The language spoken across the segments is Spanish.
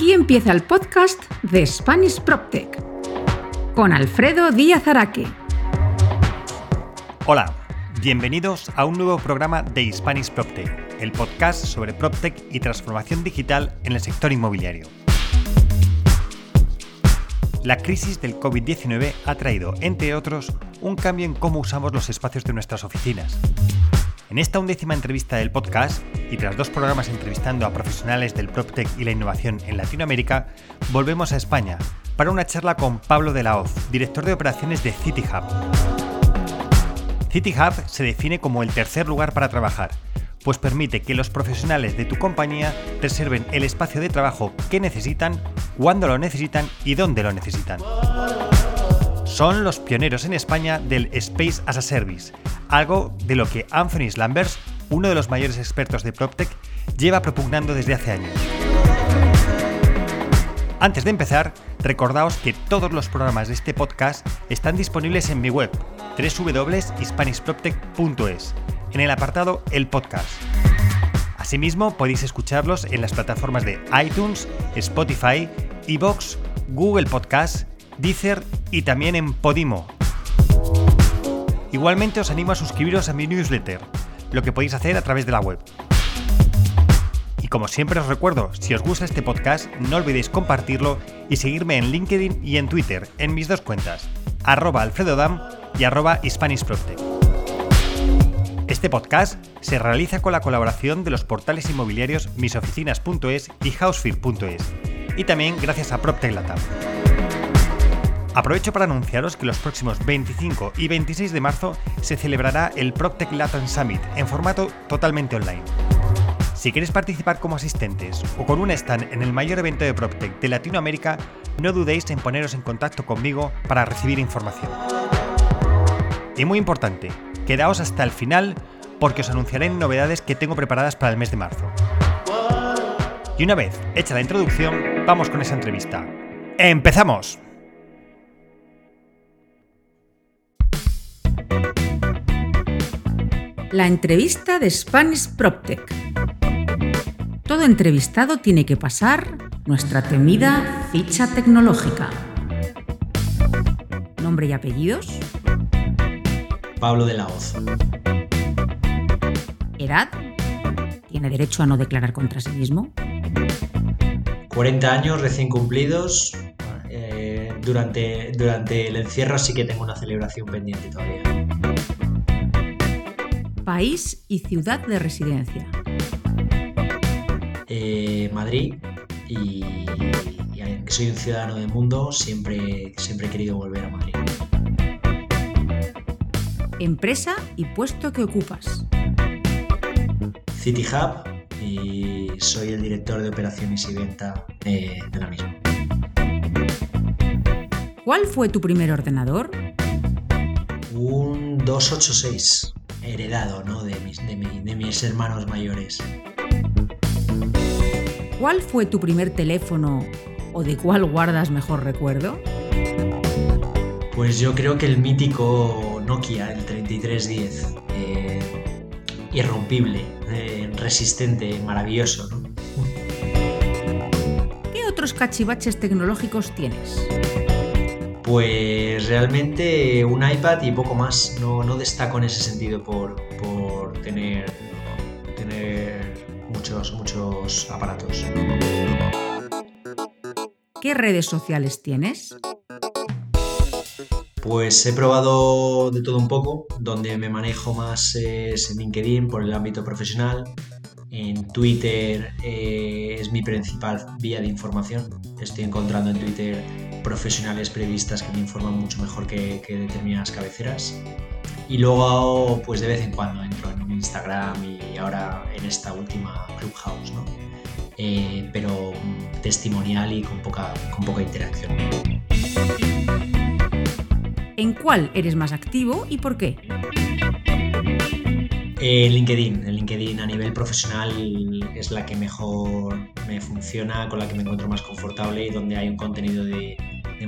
Aquí empieza el podcast de Spanish PropTech con Alfredo Díaz Araque. Hola, bienvenidos a un nuevo programa de Spanish PropTech, el podcast sobre PropTech y transformación digital en el sector inmobiliario. La crisis del COVID-19 ha traído, entre otros, un cambio en cómo usamos los espacios de nuestras oficinas. En esta undécima entrevista del podcast, y tras dos programas entrevistando a profesionales del PropTech y la innovación en Latinoamérica, volvemos a España para una charla con Pablo de la Hoz, director de operaciones de CityHub. CityHub se define como el tercer lugar para trabajar, pues permite que los profesionales de tu compañía reserven el espacio de trabajo que necesitan, cuando lo necesitan y dónde lo necesitan. Son los pioneros en España del Space as a Service, algo de lo que Anthony Lambers, uno de los mayores expertos de PropTech, lleva propugnando desde hace años. Antes de empezar, recordaos que todos los programas de este podcast están disponibles en mi web, www.hispanishproptech.es, en el apartado El Podcast. Asimismo, podéis escucharlos en las plataformas de iTunes, Spotify, Evox, Google Podcast, Deezer y también en Podimo, Igualmente os animo a suscribiros a mi newsletter, lo que podéis hacer a través de la web. Y como siempre os recuerdo, si os gusta este podcast, no olvidéis compartirlo y seguirme en LinkedIn y en Twitter, en mis dos cuentas, arroba alfredodam y arroba Este podcast se realiza con la colaboración de los portales inmobiliarios misoficinas.es y housefear.es, y también gracias a PropTech Latam. Aprovecho para anunciaros que los próximos 25 y 26 de marzo se celebrará el PropTech Latin Summit en formato totalmente online. Si queréis participar como asistentes o con un stand en el mayor evento de PropTech de Latinoamérica, no dudéis en poneros en contacto conmigo para recibir información. Y muy importante, quedaos hasta el final porque os anunciaré novedades que tengo preparadas para el mes de marzo. Y una vez hecha la introducción, vamos con esa entrevista. ¡Empezamos! La entrevista de Spanish PropTech. Todo entrevistado tiene que pasar nuestra temida ficha tecnológica. Nombre y apellidos. Pablo de la Hoz. Edad. Tiene derecho a no declarar contra sí mismo. 40 años recién cumplidos. Eh, durante, durante el encierro sí que tengo una celebración pendiente todavía país y ciudad de residencia. Eh, Madrid y, aunque soy un ciudadano del mundo, siempre, siempre he querido volver a Madrid. Empresa y puesto que ocupas. City Hub y soy el director de operaciones y venta de la misma. ¿Cuál fue tu primer ordenador? Un 286 heredado ¿no? de, mis, de, de mis hermanos mayores. ¿Cuál fue tu primer teléfono o de cuál guardas mejor recuerdo? Pues yo creo que el mítico Nokia, el 3310, eh, irrompible, eh, resistente, maravilloso. ¿no? ¿Qué otros cachivaches tecnológicos tienes? Pues realmente un iPad y poco más. No, destaco en ese sentido por, tener, tener muchos, muchos aparatos. ¿Qué redes sociales tienes? Pues he probado de todo un poco, donde me manejo más es en LinkedIn por el ámbito profesional, en Twitter eh, es mi principal vía de información. Estoy encontrando en Twitter profesionales periodistas que me informan mucho mejor que, determinadas cabeceras. Y luego, pues de vez en cuando entro en Instagram y ahora en esta última Clubhouse, ¿no? Eh, pero testimonial y con poca, con poca interacción. ¿En cuál eres más activo y por qué? En LinkedIn, en LinkedIn a nivel profesional es la que mejor me funciona, con la que me encuentro más confortable y donde hay un contenido de,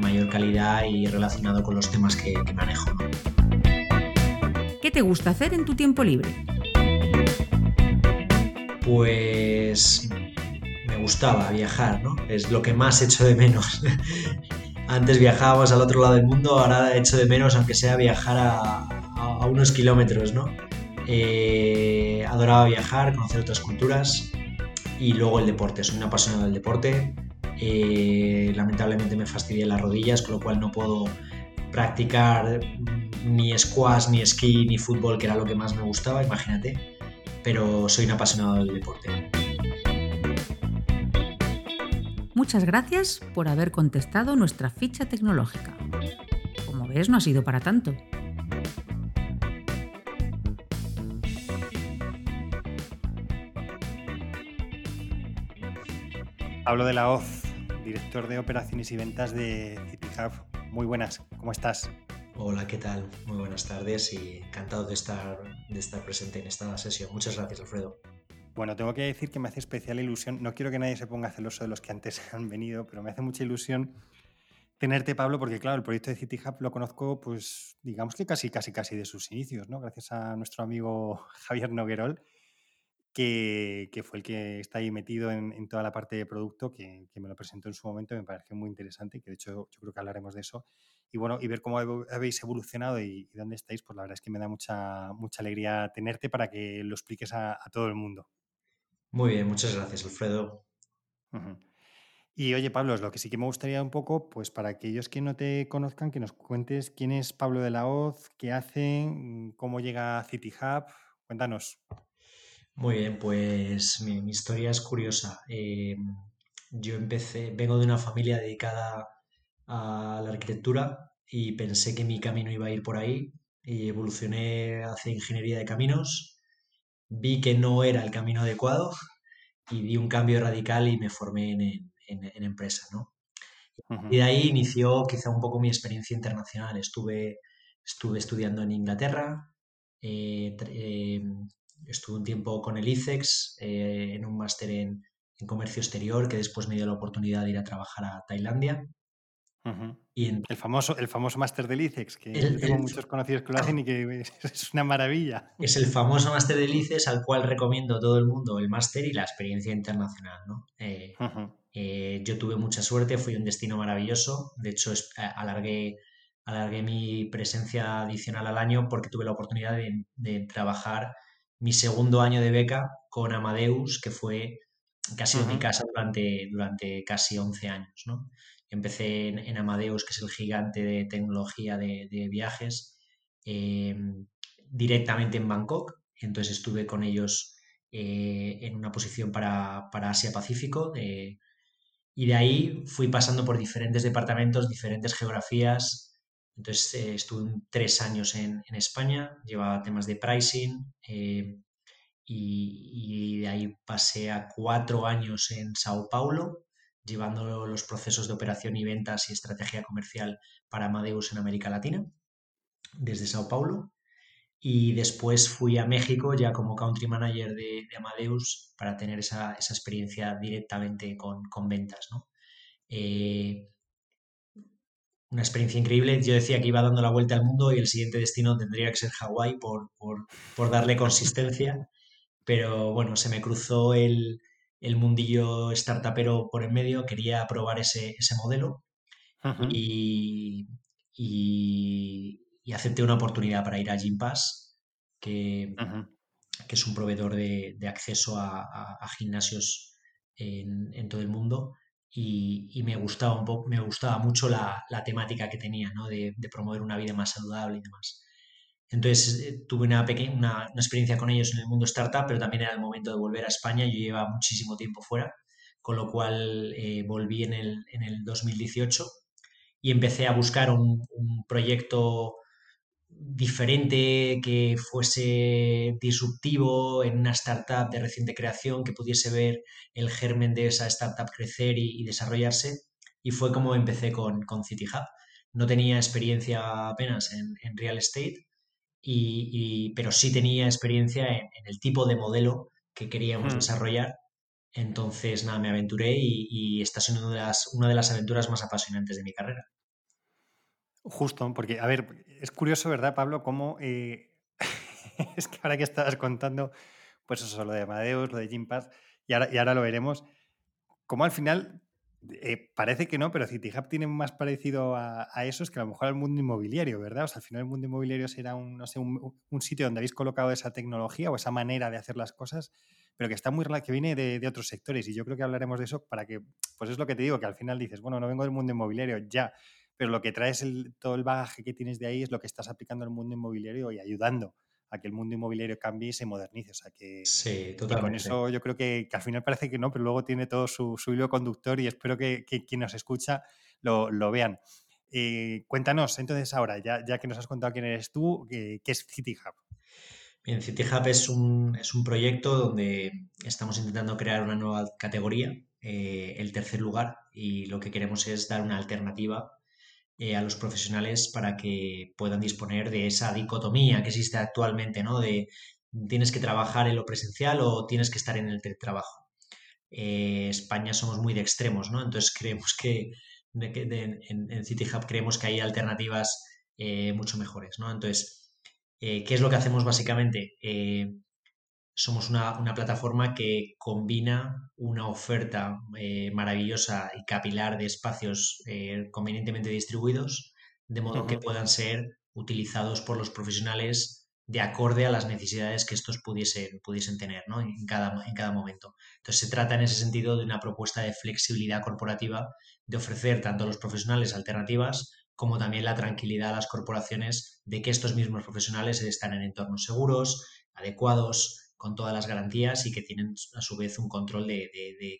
mayor calidad y relacionado con los temas que, manejo. ¿Qué te gusta hacer en tu tiempo libre? Pues me gustaba viajar, ¿no? Es lo que más echo de menos. Antes viajábamos al otro lado del mundo, ahora echo de menos, aunque sea viajar a, unos kilómetros, ¿no? Eh, adoraba viajar, conocer otras culturas y luego el deporte. Soy una apasionado del deporte. Eh, lamentablemente me fastidié las rodillas, con lo cual no puedo practicar ni squash, ni esquí, ni fútbol, que era lo que más me gustaba, imagínate. Pero soy un apasionado del deporte. Muchas gracias por haber contestado nuestra ficha tecnológica. Como ves, no ha sido para tanto. Pablo de la Hoz, director de operaciones y ventas de CityHub. Muy buenas, ¿cómo estás? Hola, ¿qué tal? Muy buenas tardes y encantado de estar, de estar presente en esta sesión. Muchas gracias, Alfredo. Bueno, tengo que decir que me hace especial ilusión. No quiero que nadie se ponga celoso de los que antes han venido, pero me hace mucha ilusión tenerte, Pablo, porque claro, el proyecto de City Hub lo conozco, pues digamos que casi, casi, casi de sus inicios, ¿no? Gracias a nuestro amigo Javier Noguerol, que, fue el que está ahí metido en, toda la parte de producto, que, me lo presentó en su momento, me pareció muy interesante, que de hecho yo creo que hablaremos de eso. Y bueno, y ver cómo habéis evolucionado y, dónde estáis, pues la verdad es que me da mucha, mucha alegría tenerte para que lo expliques a todo el mundo. Muy bien, muchas gracias, Alfredo. Y oye, Pablo, lo que sí que me gustaría un poco, pues para aquellos que no te conozcan, que nos cuentes quién es Pablo de la Hoz, qué hace, mm, cómo llega a City Hub. Cuéntanos. Muy bien, pues mi, historia es curiosa. Eh, yo empecé, vengo de una familia dedicada a la arquitectura y pensé que mi camino iba a ir por ahí y evolucioné hacia ingeniería de caminos vi que no era el camino adecuado y di un cambio radical y me formé en, empresa, ¿no? Y de ahí inició quizá un poco mi experiencia internacional. Estuve, estuve estudiando en Inglaterra, eh, em, estuve un tiempo con el ICEX eh, en un máster en, comercio exterior que después me dio la oportunidad de ir a trabajar a Tailandia el famoso, el famoso máster del ICEX, que tengo muchos conocidos que lo hacen y que es una maravilla. Es el famoso máster del ICEX al cual recomiendo a todo el mundo el máster y la experiencia internacional. ¿no? Eh, eh, yo tuve mucha suerte, fui un destino maravilloso. De hecho, alargué, alargué mi presencia adicional al año porque tuve la oportunidad de, trabajar mi segundo año de beca con Amadeus, que fue casi en mi casa durante, durante casi 11 años. ¿no? Empecé en, Amadeus, que es el gigante de tecnología de, viajes, eh, directamente en Bangkok. Entonces estuve con ellos eh, en una posición para, Asia-Pacífico. y de ahí fui pasando por diferentes departamentos, diferentes geografías. Entonces eh, estuve tres años en, España, llevaba temas de pricing y, y, de ahí pasé a cuatro años en Sao Paulo, llevando los procesos de operación y ventas y estrategia comercial para Amadeus en América Latina, desde Sao Paulo. Y después fui a México ya como country manager de, Amadeus para tener esa, experiencia directamente con, ventas. Eh, una experiencia increíble. Yo decía que iba dando la vuelta al mundo y el siguiente destino tendría que ser Hawái por, por darle consistencia. Pero bueno, se me cruzó el, el mundillo startupero por en medio, quería probar ese, modelo y, y, acepté una oportunidad para ir a Gympass, que, que es un proveedor de, acceso a, gimnasios en, todo el mundo. Y, me gustaba un me gustaba mucho la, temática que tenía, ¿no? de, promover una vida más saludable y demás. Entonces eh, tuve una, pequeña, una, experiencia con ellos en el mundo startup, pero también era el momento de volver a España. Yo llevaba muchísimo tiempo fuera, con lo cual eh, volví en el, en el 2018 y empecé a buscar un, proyecto diferente que fuese disruptivo en una startup de reciente creación, que pudiese ver el germen de esa startup crecer y, desarrollarse. Y fue como empecé con, con City Hub. No tenía experiencia apenas en, en real estate, y, pero sí tenía experiencia en, el tipo de modelo que queríamos desarrollar. Entonces, nada, me aventuré y, esta es una de, las, una de las aventuras más apasionantes de mi carrera. Justo, porque, a ver, es curioso, ¿verdad, Pablo? Cómo eh, es que ahora que estabas contando, pues eso, lo de Amadeus, lo de Gympass, y ahora, y ahora lo veremos, como al final eh, parece que no, pero CityHub tiene más parecido a, eso, es que a lo mejor al mundo inmobiliario, ¿verdad? O sea, al final el mundo inmobiliario será un, no sé, un, sitio donde habéis colocado esa tecnología o esa manera de hacer las cosas, pero que está muy que viene de, otros sectores. Y yo creo que hablaremos de eso para que, pues es lo que te digo, que al final dices, bueno, no vengo del mundo inmobiliario, ya, pero lo que traes todo el bagaje que tienes de ahí es lo que estás aplicando al mundo inmobiliario y ayudando a que el mundo inmobiliario cambie y se modernice. O sea que sí, totalmente. con eso yo creo que, al final parece que no, pero luego tiene todo su, hilo conductor y espero que, quien nos escucha lo, vean. Eh, cuéntanos entonces ahora, ya, ya, que nos has contado quién eres tú, ¿qué, es City Hub? Bien, City Hub es un, es un, proyecto donde estamos intentando crear una nueva categoría, eh, el tercer lugar, y lo que queremos es dar una alternativa eh, a los profesionales para que puedan disponer de esa dicotomía que existe actualmente, ¿no? De tienes que trabajar en lo presencial o tienes que estar en el teletrabajo. Eh, España somos muy de extremos, ¿no? Entonces creemos que, en, en, City Hub creemos que hay alternativas eh, mucho mejores, ¿no? Entonces, ¿qué es lo que hacemos básicamente? Somos una, plataforma que combina una oferta eh, maravillosa y capilar de espacios eh, convenientemente distribuidos, de modo que puedan ser utilizados por los profesionales de acorde a las necesidades que estos pudiesen, pudiesen tener en, cada, en cada momento. Entonces se trata en ese sentido de una propuesta de flexibilidad corporativa, de ofrecer tanto a los profesionales alternativas como también la tranquilidad a las corporaciones de que estos mismos profesionales están en entornos seguros, adecuados, con todas las garantías y que tienen a su vez un control de,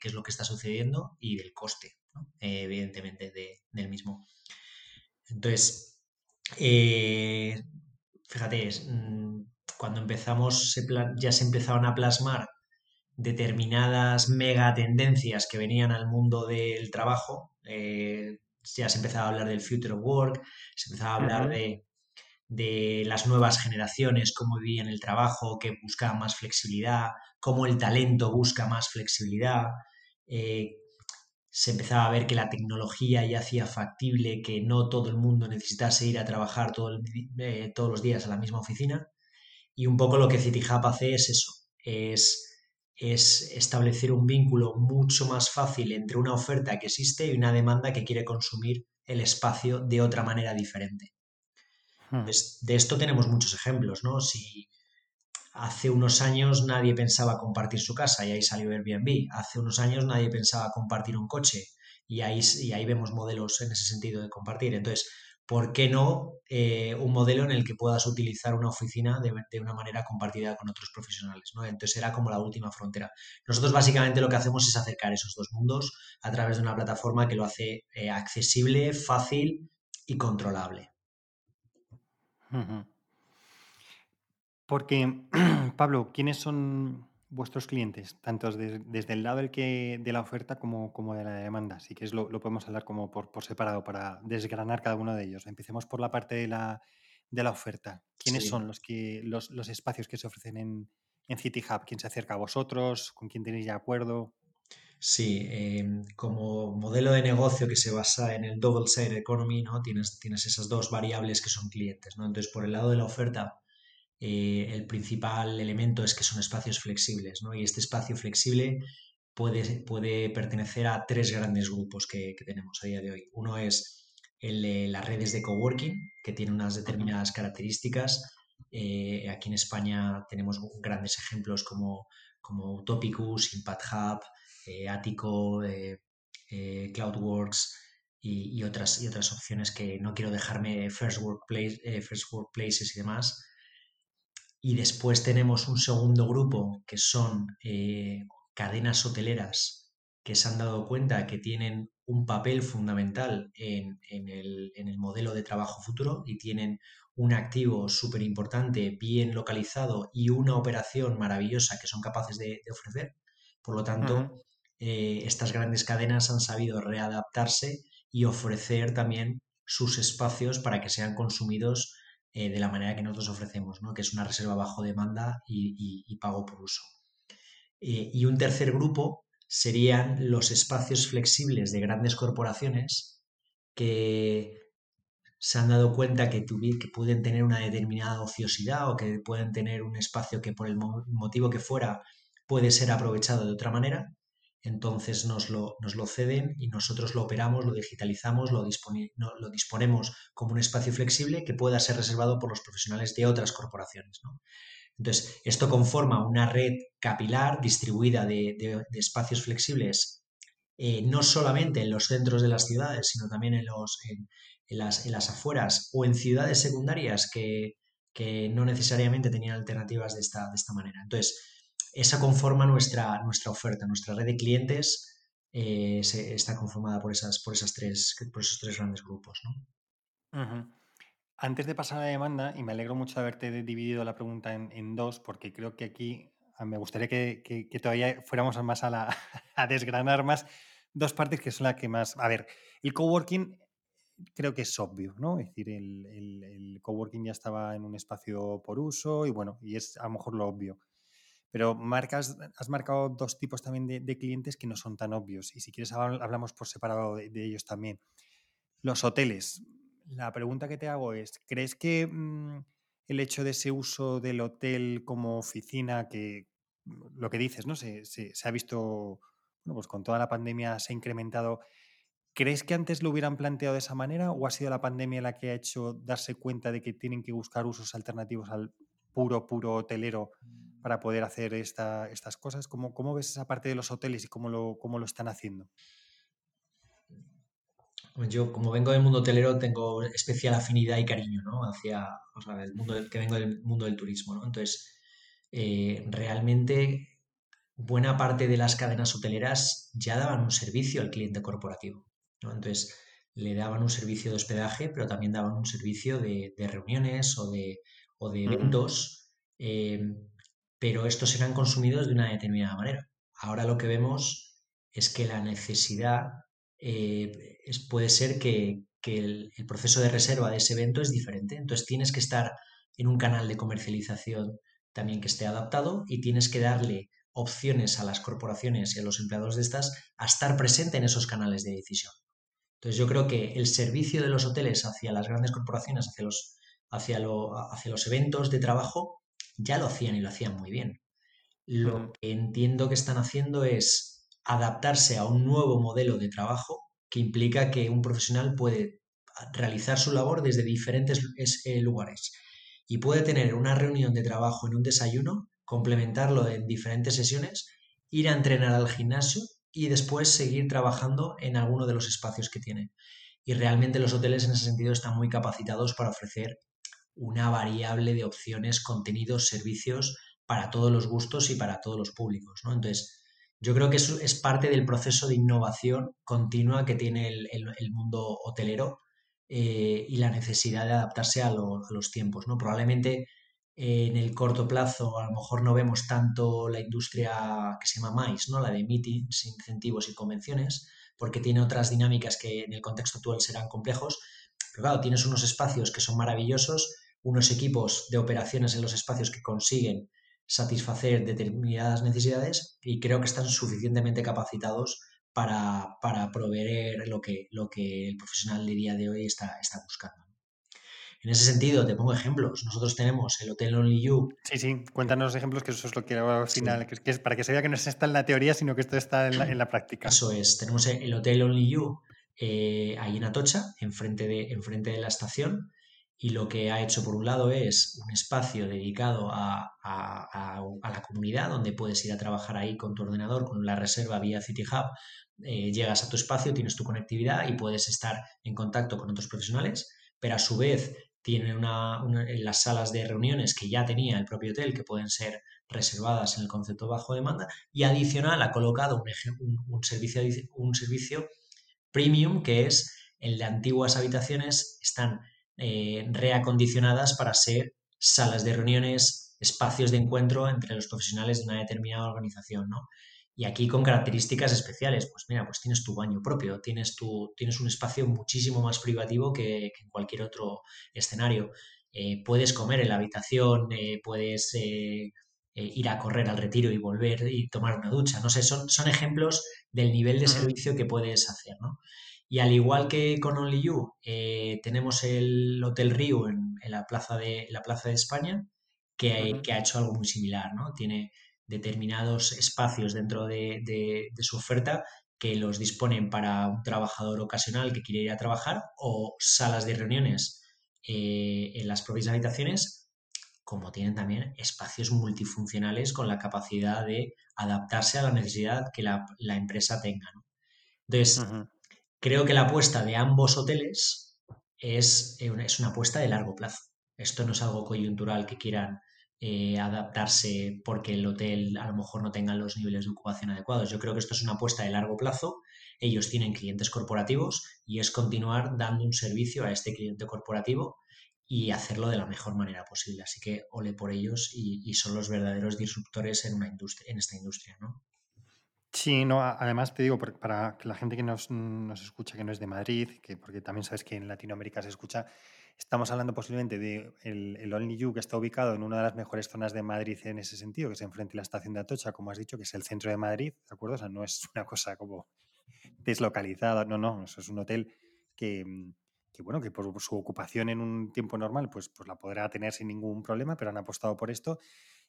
qué es lo que está sucediendo y del coste, eh, evidentemente, del mismo. Entonces, eh, fíjate, mm, cuando empezamos ya se empezaron a plasmar determinadas mega tendencias que venían al mundo del trabajo. Eh, ya se empezaba a hablar del future work, se empezaba a hablar de de las nuevas generaciones, cómo vivían el trabajo, que buscaban más flexibilidad, cómo el talento busca más flexibilidad. Eh, se empezaba a ver que la tecnología ya hacía factible que no todo el mundo necesitase ir a trabajar eh, todos los días a la misma oficina. Y un poco lo que CityHub hace es eso, es, es establecer un vínculo mucho más fácil entre una oferta que existe y una demanda que quiere consumir el espacio de otra manera diferente. Hmm. de esto tenemos muchos ejemplos, ¿no? Si hace unos años nadie pensaba compartir su casa y ahí salió Airbnb, hace unos años nadie pensaba compartir un coche y ahí, y ahí vemos modelos en ese sentido de compartir. Entonces, ¿por qué no eh, un modelo en el que puedas utilizar una oficina de, una manera compartida con otros profesionales? ¿no? Entonces era como la última frontera. Nosotros básicamente lo que hacemos es acercar esos dos mundos a través de una plataforma que lo hace eh, accesible, fácil y controlable. Porque, Pablo, ¿quiénes son vuestros clientes? Tanto desde el lado del que, de la oferta como, como de la demanda. Así que es lo, podemos hablar como por, separado para desgranar cada uno de ellos. Empecemos por la parte de la, de la oferta. ¿Quiénes son los, que, los, espacios que se ofrecen en, en City Hub? ¿Quién se acerca a vosotros? ¿Con quién tenéis ya acuerdo? Sí, em, como modelo de negocio que se basa en el double side economy, ¿no? Tienes, tienes esas dos variables que son clientes, ¿no? Entonces, por el lado de la oferta, eh, el principal elemento es que son espacios flexibles, ¿no? Y este espacio flexible puede, puede pertenecer a tres grandes grupos que, tenemos a día de hoy. Uno es el las redes de coworking, que tienen unas determinadas características. Eh, aquí en España tenemos grandes ejemplos como, como Utopicus, Impact Hub, eh, Ático, eh, eh, Cloudworks y, otras, y otras opciones que no quiero dejarme First, Workplace, First Workplaces y demás. Y después tenemos un segundo grupo que son cadenas hoteleras que se han dado cuenta que tienen un papel fundamental en, el, modelo de trabajo futuro y tienen un activo súper importante, bien localizado y una operación maravillosa que son capaces de, ofrecer. Por lo tanto, eh, estas grandes cadenas han sabido readaptarse y ofrecer también sus espacios para que sean consumidos eh, de la manera que nosotros ofrecemos, ¿no? que es una reserva bajo demanda y, pago por uso. Eh, y un tercer grupo serían los espacios flexibles de grandes corporaciones que se han dado cuenta que, que pueden tener una determinada ociosidad o que pueden tener un espacio que por el motivo que fuera puede ser aprovechado de otra manera entonces nos lo, nos lo ceden y nosotros lo operamos, lo digitalizamos, lo, lo, disponemos como un espacio flexible que pueda ser reservado por los profesionales de otras corporaciones. Entonces, esto conforma una red capilar distribuida de, espacios flexibles, eh, no solamente en los centros de las ciudades, sino también en, los, en, las, en las, afueras o en ciudades secundarias que, que no necesariamente tenían alternativas de esta, de esta manera. Entonces, esa conforma nuestra, nuestra oferta, nuestra red de clientes eh, está conformada por, esas, por, esas tres, por esos tres grandes grupos. Antes de pasar a la demanda, y me alegro mucho de haberte dividido la pregunta en, dos, porque creo que aquí ah, me gustaría que, todavía fuéramos más a, la, a desgranar más dos partes que son las que más... A ver, el coworking creo que es obvio, ¿no? Es decir, el, el, coworking ya estaba en un espacio por uso y bueno, y es a lo mejor lo obvio. Pero marcas, has marcado dos tipos también de, clientes que no son tan obvios. Y si quieres, hablamos por separado de, ellos también. Los hoteles. La pregunta que te hago es, ¿crees que mm, el hecho de ese uso del hotel como oficina, que mm, lo que dices, ¿no? Se, se, ha visto, bueno, pues con toda la pandemia se ha incrementado. ¿Crees que antes lo hubieran planteado de esa manera o ha sido la pandemia la que ha hecho darse cuenta de que tienen que buscar usos alternativos al puro, puro hotelero para poder hacer estas cosas? ¿Cómo, ¿Cómo, ves esa parte de los hoteles y cómo lo, cómo lo están haciendo? Yo, como vengo del mundo hotelero, tengo especial afinidad y cariño ¿no? hacia el mundo que vengo del mundo del turismo. ¿no? Entonces, eh, realmente buena parte de las cadenas hoteleras ya daban un servicio al cliente corporativo. ¿no? Entonces, le daban un servicio de hospedaje, pero también daban un servicio de, reuniones o de, o de eventos. Eh, pero estos eran consumidos de una determinada manera. Ahora lo que vemos es que la necesidad eh, puede ser que, el, proceso de reserva de ese evento es diferente. Entonces tienes que estar en un canal de comercialización también que esté adaptado y tienes que darle opciones a las corporaciones y a los empleados de estas a estar presente en esos canales de decisión. Entonces yo creo que el servicio de los hoteles hacia las grandes corporaciones, hacia los, hacia, hacia los eventos de trabajo, ya lo hacían y lo hacían muy bien. Lo que entiendo que están haciendo es adaptarse a un nuevo modelo de trabajo que implica que un profesional puede realizar su labor desde diferentes eh, lugares y puede tener una reunión de trabajo en un desayuno, complementarlo en diferentes sesiones, ir a entrenar al gimnasio y después seguir trabajando en alguno de los espacios que tiene. Y realmente los hoteles en ese sentido están muy capacitados para ofrecer una variable de opciones, contenidos, servicios para todos los gustos y para todos los públicos. ¿no? Entonces, yo creo que eso es parte del proceso de innovación continua que tiene el, mundo hotelero eh, y la necesidad de adaptarse a, los tiempos. ¿no? Probablemente eh, en el corto plazo a lo mejor no vemos tanto la industria que se llama MICE, ¿no? la de meetings, incentivos y convenciones, porque tiene otras dinámicas que en el contexto actual serán complejos, pero claro, tienes unos espacios que son maravillosos, unos equipos de operaciones en los espacios que consiguen satisfacer determinadas necesidades y creo que están suficientemente capacitados para, proveer lo que, lo que el profesional de día de hoy está, está buscando. En ese sentido, te pongo ejemplos. Nosotros tenemos el Hotel Only You. Sí, sí, cuéntanos ejemplos, que eso es lo que al final, que, es para que se vea que no está en la teoría, sino que esto está en la, en la práctica. Eso es, tenemos el Hotel Only You eh, ahí en Atocha, enfrente de, enfrente de la estación, y lo que ha hecho por un lado es un espacio dedicado a, la comunidad donde puedes ir a trabajar ahí con tu ordenador, con la reserva vía City Hub, eh, llegas a tu espacio, tienes tu conectividad y puedes estar en contacto con otros profesionales, pero a su vez tiene una, en las salas de reuniones que ya tenía el propio hotel que pueden ser reservadas en el concepto bajo demanda y adicional ha colocado un, un servicio, un servicio premium que es el de antiguas habitaciones están eh, reacondicionadas para ser salas de reuniones, espacios de encuentro entre los profesionales de una determinada organización, ¿no? Y aquí con características especiales, pues mira, pues tienes tu baño propio, tienes, tu, tienes un espacio muchísimo más privativo que, en cualquier otro escenario. Eh, puedes comer en la habitación, eh, puedes ir a correr al retiro y volver y tomar una ducha. No sé, son, son ejemplos del nivel de servicio que puedes hacer, ¿no? Y al igual que con Only You, eh, tenemos el Hotel Rio en, la, plaza de, la Plaza de España, que, que, ha hecho algo muy similar, ¿no? Tiene, determinados espacios dentro de, su oferta que los disponen para un trabajador ocasional que quiere ir a trabajar o salas de reuniones eh, en las propias habitaciones, como tienen también espacios multifuncionales con la capacidad de adaptarse a la necesidad que la, empresa tenga. Entonces, creo que la apuesta de ambos hoteles es, es una apuesta de largo plazo. Esto no es algo coyuntural que quieran eh, adaptarse porque el hotel a lo mejor no tenga los niveles de ocupación adecuados. Yo creo que esto es una apuesta de largo plazo. Ellos tienen clientes corporativos y es continuar dando un servicio a este cliente corporativo y hacerlo de la mejor manera posible. Así que ole por ellos y, son los verdaderos disruptores en, una industria, en esta industria, ¿no? Sí, no, además te digo, para la gente que nos, nos, escucha que no es de Madrid, que porque también sabes que en Latinoamérica se escucha, Estamos hablando posiblemente de el, Only You, que está ubicado en una de las mejores zonas de Madrid en ese sentido, que es enfrente de la estación de Atocha, como has dicho, que es el centro de Madrid, ¿de acuerdo? O sea, no es una cosa como deslocalizada, no, no, eso es un hotel que, bueno, que por su ocupación en un tiempo normal, pues, pues la podrá tener sin ningún problema, pero han apostado por esto.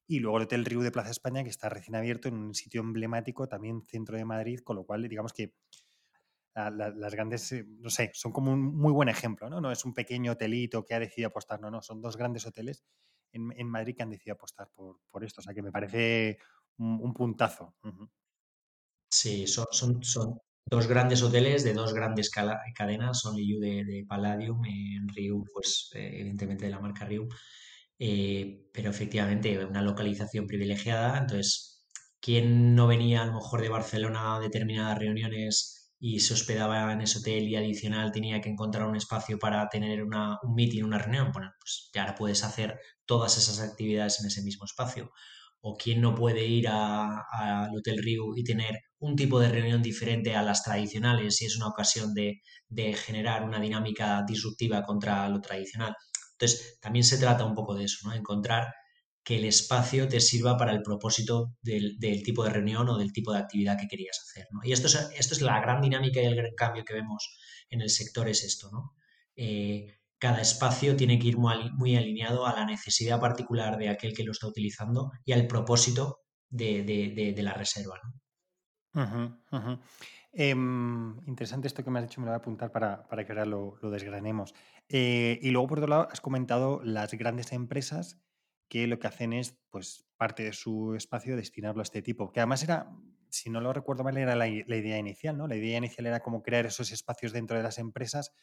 Y luego el Hotel Riu de Plaza España, que está recién abierto en un sitio emblemático, también centro de Madrid, con lo cual, digamos que las grandes, eh, no sé, son como un muy buen ejemplo, ¿no? No es un pequeño hotelito que ha decidido apostar, no, no, son dos grandes hoteles en, Madrid que han decidido apostar por, por, esto, o sea que me parece un, puntazo. Sí, son, son, son, dos grandes hoteles de dos grandes cadenas, son Liu de, de, Palladium, en Riu, pues eh, evidentemente de la marca Riu, eh, pero efectivamente una localización privilegiada, entonces, ¿quién no venía a lo mejor de Barcelona a determinadas reuniones? y se hospedaba en ese hotel y adicional tenía que encontrar un espacio para tener un meeting, una reunión, bueno, pues ya ahora puedes hacer todas esas actividades en ese mismo espacio. O quién no puede ir al Hotel Rio y tener un tipo de reunión diferente a las tradicionales si es una ocasión de generar una dinámica disruptiva contra lo tradicional. Entonces, también se trata un poco de eso, ¿no? Encontrar que el espacio te sirva para el propósito del, tipo de reunión o del tipo de actividad que querías hacer. Y esto es, esto es la gran dinámica y el gran cambio que vemos en el sector, es esto. ¿no? Eh, cada espacio tiene que ir muy, alineado a la necesidad particular de aquel que lo está utilizando y al propósito de, la reserva. Em, interesante esto que me has dicho, me lo voy a apuntar para, que ahora lo, desgranemos. Eh, y luego, por otro lado, has comentado las grandes empresas que lo que hacen es, pues, parte de su espacio destinarlo a este tipo. Que además era, si no lo recuerdo mal, era la, idea inicial, ¿no? La idea inicial era como crear esos espacios dentro de las empresas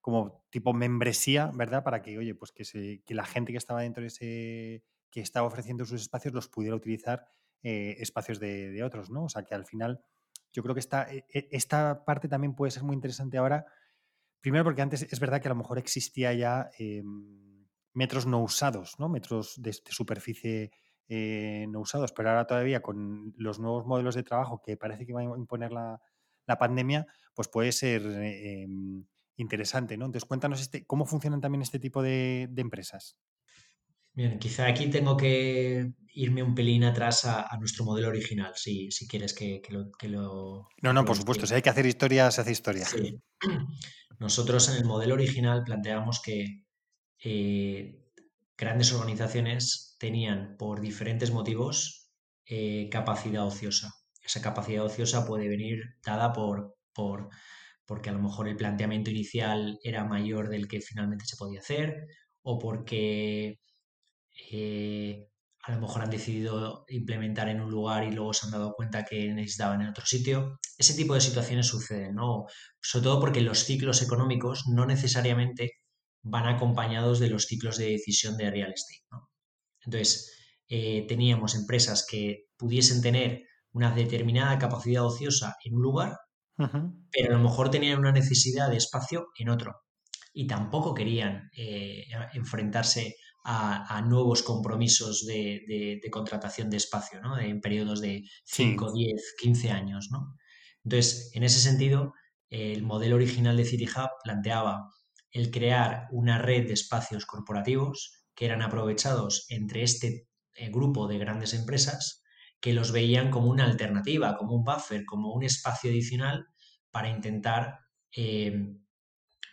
como tipo membresía, ¿verdad? Para que, oye, pues que, se, que la gente que estaba dentro de ese, que estaba ofreciendo sus espacios los pudiera utilizar eh, espacios de, otros, ¿no? O sea, que al final yo creo que esta, e, e, esta parte también puede ser muy interesante ahora. Primero porque antes es verdad que a lo mejor existía ya... Em, metros no usados, ¿no? Metros de, superficie eh, no usados, pero ahora todavía con los nuevos modelos de trabajo que parece que va a imponer la, pandemia, pues puede ser em, interesante, ¿no? Entonces, cuéntanos este, cómo funcionan también este tipo de, empresas. Bien, quizá aquí tengo que irme un pelín atrás a, nuestro modelo original, si, si quieres que, lo, No, no, por supuesto, si hay que hacer historia, se hace historia. Sí. Nosotros en el modelo original planteamos que eh, grandes organizaciones tenían por diferentes motivos eh, capacidad ociosa. Esa capacidad ociosa puede venir dada por, por, porque a lo mejor el planteamiento inicial era mayor del que finalmente se podía hacer o porque eh, a lo mejor han decidido implementar en un lugar y luego se han dado cuenta que necesitaban en otro sitio. Ese tipo de situaciones suceden, ¿no? Sobre todo porque los ciclos económicos no necesariamente van acompañados de los ciclos de decisión de real estate. Entonces, eh, teníamos empresas que pudiesen tener una determinada capacidad ociosa en un lugar, pero a lo mejor tenían una necesidad de espacio en otro. Y tampoco querían eh, enfrentarse a, nuevos compromisos de, contratación de espacio en periodos de 5, 10, 15 años. Entonces, en ese sentido, el modelo original de City Hub planteaba el crear una red de espacios corporativos que eran aprovechados entre este eh, grupo de grandes empresas que los veían como una alternativa, como un buffer, como un espacio adicional para intentar, eh,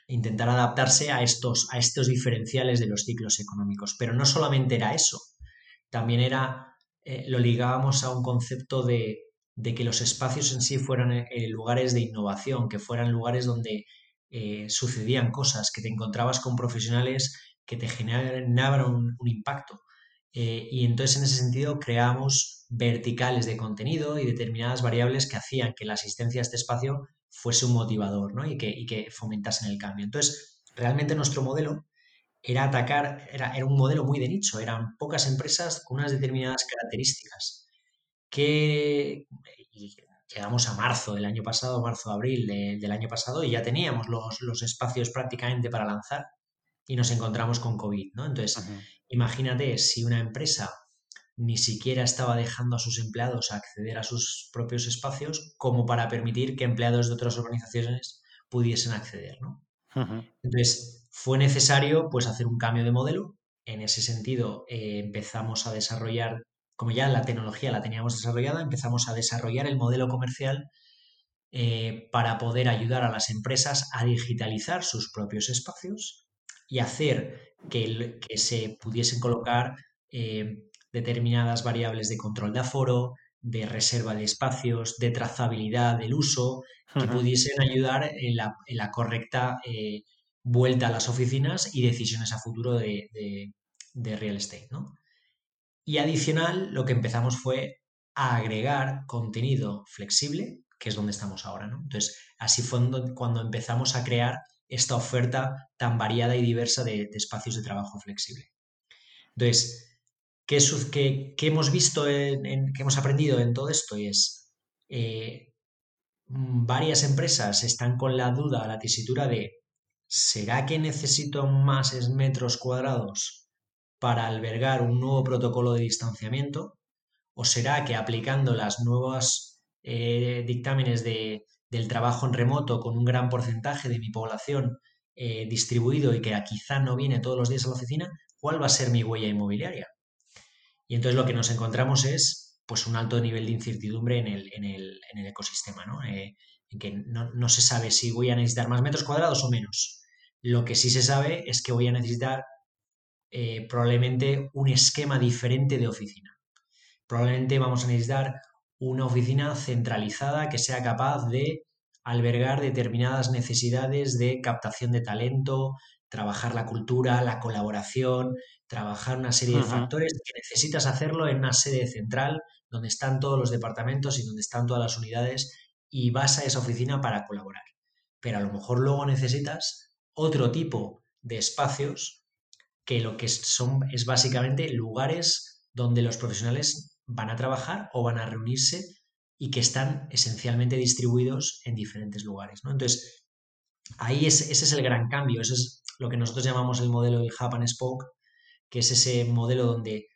intentar adaptarse a estos, a estos diferenciales de los ciclos económicos. Pero no solamente era eso, también era eh, lo ligábamos a un concepto de, que los espacios en sí fueran eh, lugares de innovación, que fueran lugares donde sucedían cosas, que te encontrabas con profesionales que te generaban un, un impacto. y entonces en ese sentido creamos verticales de contenido y determinadas variables que hacían que la asistencia a este espacio fuese un motivador ¿no? y, que, y que fomentasen el cambio. Entonces, realmente nuestro modelo era atacar, era, era un modelo muy de nicho, eran pocas empresas con unas determinadas características que llegamos a marzo del año pasado, marzo-abril del año pasado, y ya teníamos los, los, espacios prácticamente para lanzar y nos encontramos con COVID, ¿no? Entonces, imagínate si una empresa ni siquiera estaba dejando a sus empleados acceder a sus propios espacios como para permitir que empleados de otras organizaciones pudiesen acceder, ¿no? Entonces, fue necesario pues hacer un cambio de modelo. En ese sentido, eh, empezamos a desarrollar, como ya la tecnología la teníamos desarrollada, empezamos a desarrollar el modelo comercial eh, para poder ayudar a las empresas a digitalizar sus propios espacios y hacer que, que se pudiesen colocar eh, determinadas variables de control de aforo, de reserva de espacios, de trazabilidad del uso, que pudiesen ayudar en la, correcta eh, vuelta a las oficinas y decisiones a futuro de, real estate. Y adicional, lo que empezamos fue a agregar contenido flexible, que es donde estamos ahora. Entonces, así fue cuando empezamos a crear esta oferta tan variada y diversa de, de espacios de trabajo flexible. Entonces, ¿Qué, hemos visto, en, que hemos aprendido en todo esto? Es, eh, varias empresas están con la duda, la tesitura de, ¿será que necesito más metros cuadrados para albergar un nuevo protocolo de distanciamiento? ¿O será que aplicando las nuevas eh, dictámenes de, del trabajo en remoto con un gran porcentaje de mi población eh, distribuido y que quizá no viene todos los días a la oficina, ¿cuál va a ser mi huella inmobiliaria? Y entonces lo que nos encontramos es pues un alto nivel de incertidumbre en el, en el, en el ecosistema, ¿no? Eh, en que no, se sabe si voy a necesitar más metros cuadrados o menos. Lo que sí se sabe es que voy a necesitar eh, probablemente un esquema diferente de oficina. Probablemente vamos a necesitar una oficina centralizada que sea capaz de albergar determinadas necesidades de captación de talento, trabajar la cultura, la colaboración, trabajar una serie de factores que necesitas hacerlo en una sede central donde están todos los departamentos y donde están todas las unidades y vas a esa oficina para colaborar. Pero a lo mejor luego necesitas otro tipo de espacios que lo que son es básicamente lugares donde los profesionales van a trabajar o van a reunirse y que están esencialmente distribuidos en diferentes lugares. ¿no? Entonces, ahí es, ese es el gran cambio, eso es lo que nosotros llamamos el modelo del Hub and Spoke, que es ese modelo donde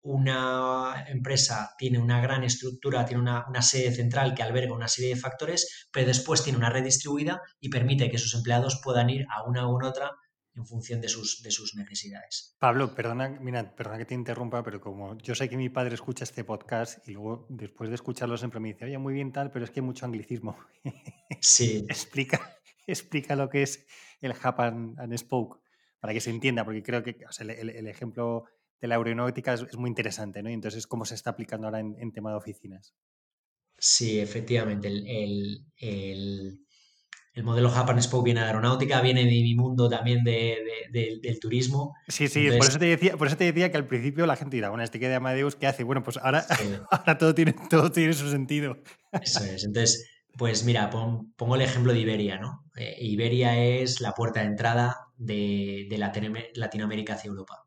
una empresa tiene una gran estructura, tiene una, sede central que alberga una serie de factores, pero después tiene una red distribuida y permite que sus empleados puedan ir a una u otra en función de sus, de sus necesidades. Pablo, perdona, mira, perdona que te interrumpa, pero como yo sé que mi padre escucha este podcast y luego después de escucharlo siempre me dice, oye, muy bien tal, pero es que hay mucho anglicismo. Sí. explica, explica lo que es el Hub and Spoke para que se entienda, porque creo que el, ejemplo de la aeronáutica es, muy interesante, ¿no? Y entonces, ¿cómo se está aplicando ahora en, tema de oficinas? Sí, efectivamente. El, modelo Japan Spoke viene de aeronáutica, viene de mi mundo también del turismo. Sí, sí, por, eso te decía, por eso te decía que al principio la gente dirá, bueno, este que de Amadeus, ¿qué hace? Bueno, pues ahora, ahora todo, tiene, todo tiene su sentido. Eso es. Entonces, pues mira, pongo el ejemplo de Iberia, ¿no? Eh, Iberia es la puerta de entrada de, Latinoamérica hacia Europa.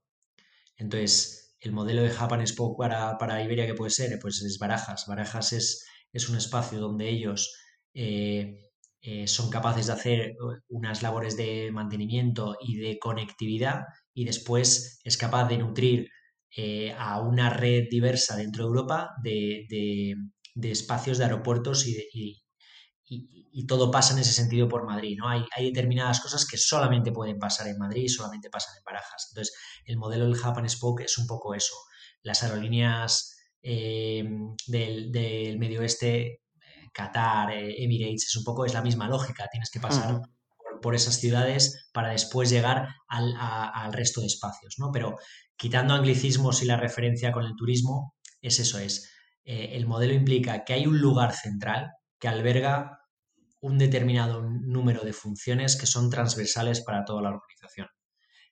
Entonces, el modelo de Japan Spoke para, para, Iberia que puede ser, pues es Barajas. Barajas es, es un espacio donde ellos eh, eh, son capaces de hacer unas labores de mantenimiento y de conectividad y después es capaz de nutrir a una red diversa dentro de Europa de, espacios de aeropuertos y, y, todo pasa en ese sentido por Madrid, ¿no? Hay, hay, determinadas cosas que solamente pueden pasar en Madrid y solamente pasan en Barajas. Entonces, el modelo del and Spoke es un poco eso. Las aerolíneas eh, del, medio oeste, Qatar, eh, Emirates, es un poco, es la misma lógica. Tienes que pasar por, esas ciudades para después llegar al, al resto de espacios, ¿no? Pero quitando anglicismos y la referencia con el turismo, es eso, es eh, el modelo implica que hay un lugar central que alberga un determinado número de funciones que son transversales para toda la organización,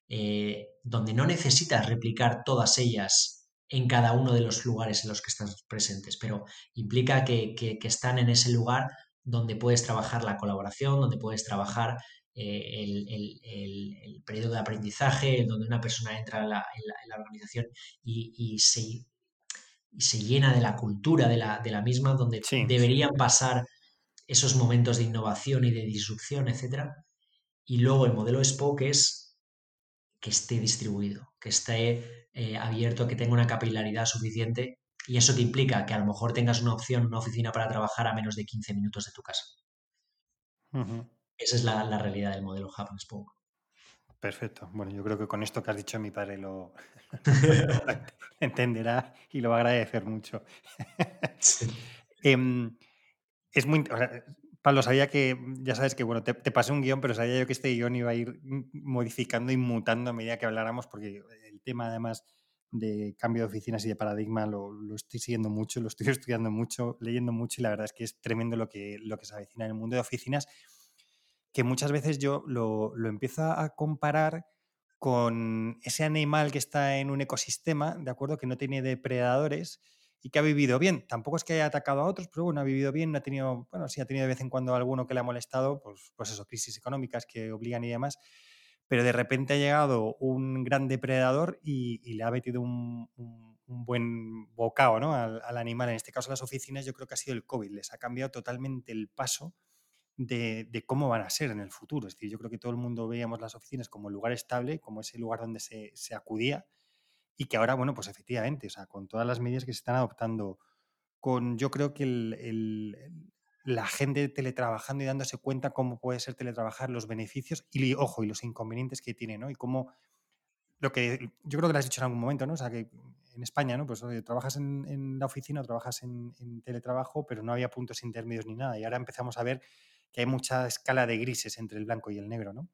eh, donde no necesitas replicar todas ellas en cada uno de los lugares en los que están presentes, pero implica que, están en ese lugar donde puedes trabajar la colaboración, donde puedes trabajar eh, el, periodo de aprendizaje, donde una persona entra en la, organización y, se, se, llena de la cultura de la, misma, donde deberían pasar esos momentos de innovación y de disrupción, etc. Y luego el modelo Spoke es que esté distribuido, que esté eh, abierto, que tenga una capilaridad suficiente. Y eso que implica que a lo mejor tengas una opción, una oficina para trabajar a menos de 15 minutos de tu casa. Esa es la, realidad del modelo Hub and Spoke. Perfecto. Bueno, yo creo que con esto que has dicho mi padre lo, entenderá y lo va a agradecer mucho. Em, es muy. Pablo, sabía que, ya sabes que, bueno, te, pasé un guion, pero sabía yo que este guion iba a ir modificando y mutando a medida que habláramos, porque el tema, además, de cambio de oficinas y de paradigma lo, estoy siguiendo mucho, lo estoy estudiando mucho, leyendo mucho, y la verdad es que es tremendo lo que, lo que se avecina en el mundo de oficinas, que muchas veces yo lo, lo empiezo a comparar con ese animal que está en un ecosistema, ¿de acuerdo? Que no tiene depredadores y que ha vivido bien. Tampoco es que haya atacado a otros, pero bueno, ha vivido bien, no ha tenido, bueno, sí ha tenido de vez en cuando alguno que le ha molestado, pues, pues eso, crisis económicas que obligan y demás, pero de repente ha llegado un gran depredador y, le ha metido un, buen bocado ¿no? al, animal. En este caso, las oficinas, yo creo que ha sido el COVID, les ha cambiado totalmente el paso. De, cómo van a ser en el futuro. Es decir, yo creo que todo el mundo veíamos las oficinas como el lugar estable, como ese lugar donde se acudía, y que ahora, bueno, pues efectivamente, o sea, con todas las medidas que se están adoptando, con yo creo que la gente teletrabajando y dándose cuenta cómo puede ser teletrabajar, los beneficios y, ojo, y los inconvenientes que tiene, ¿no? Y cómo lo que yo creo que lo has dicho en algún momento, ¿no? O sea, que en España, ¿no? Pues trabajas en, la oficina, trabajas en, teletrabajo, pero no había puntos intermedios ni nada. Y ahora empezamos a ver que hay mucha escala de grises entre el blanco y el negro, ¿no?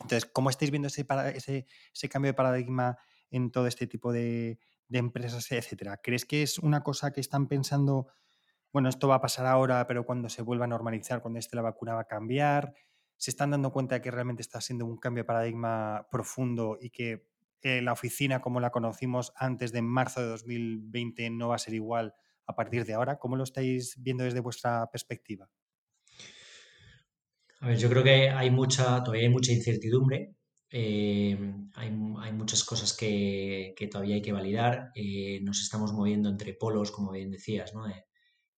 Entonces, ¿cómo estáis viendo ese, ese, ese cambio de paradigma en todo este tipo de, empresas, etcétera. ¿Crees que es una cosa que están pensando, bueno, esto va a pasar ahora, pero cuando se vuelva a normalizar, cuando esté la vacuna va a cambiar? ¿Se están dando cuenta de que realmente está siendo un cambio de paradigma profundo y que eh, la oficina como la conocimos antes de marzo de 2020 no va a ser igual a partir de ahora? ¿Cómo lo estáis viendo desde vuestra perspectiva? A ver, yo creo que hay mucha, todavía hay mucha incertidumbre eh, hay, muchas cosas que, todavía hay que validar. Eh, nos estamos moviendo entre polos, como bien decías, ¿no?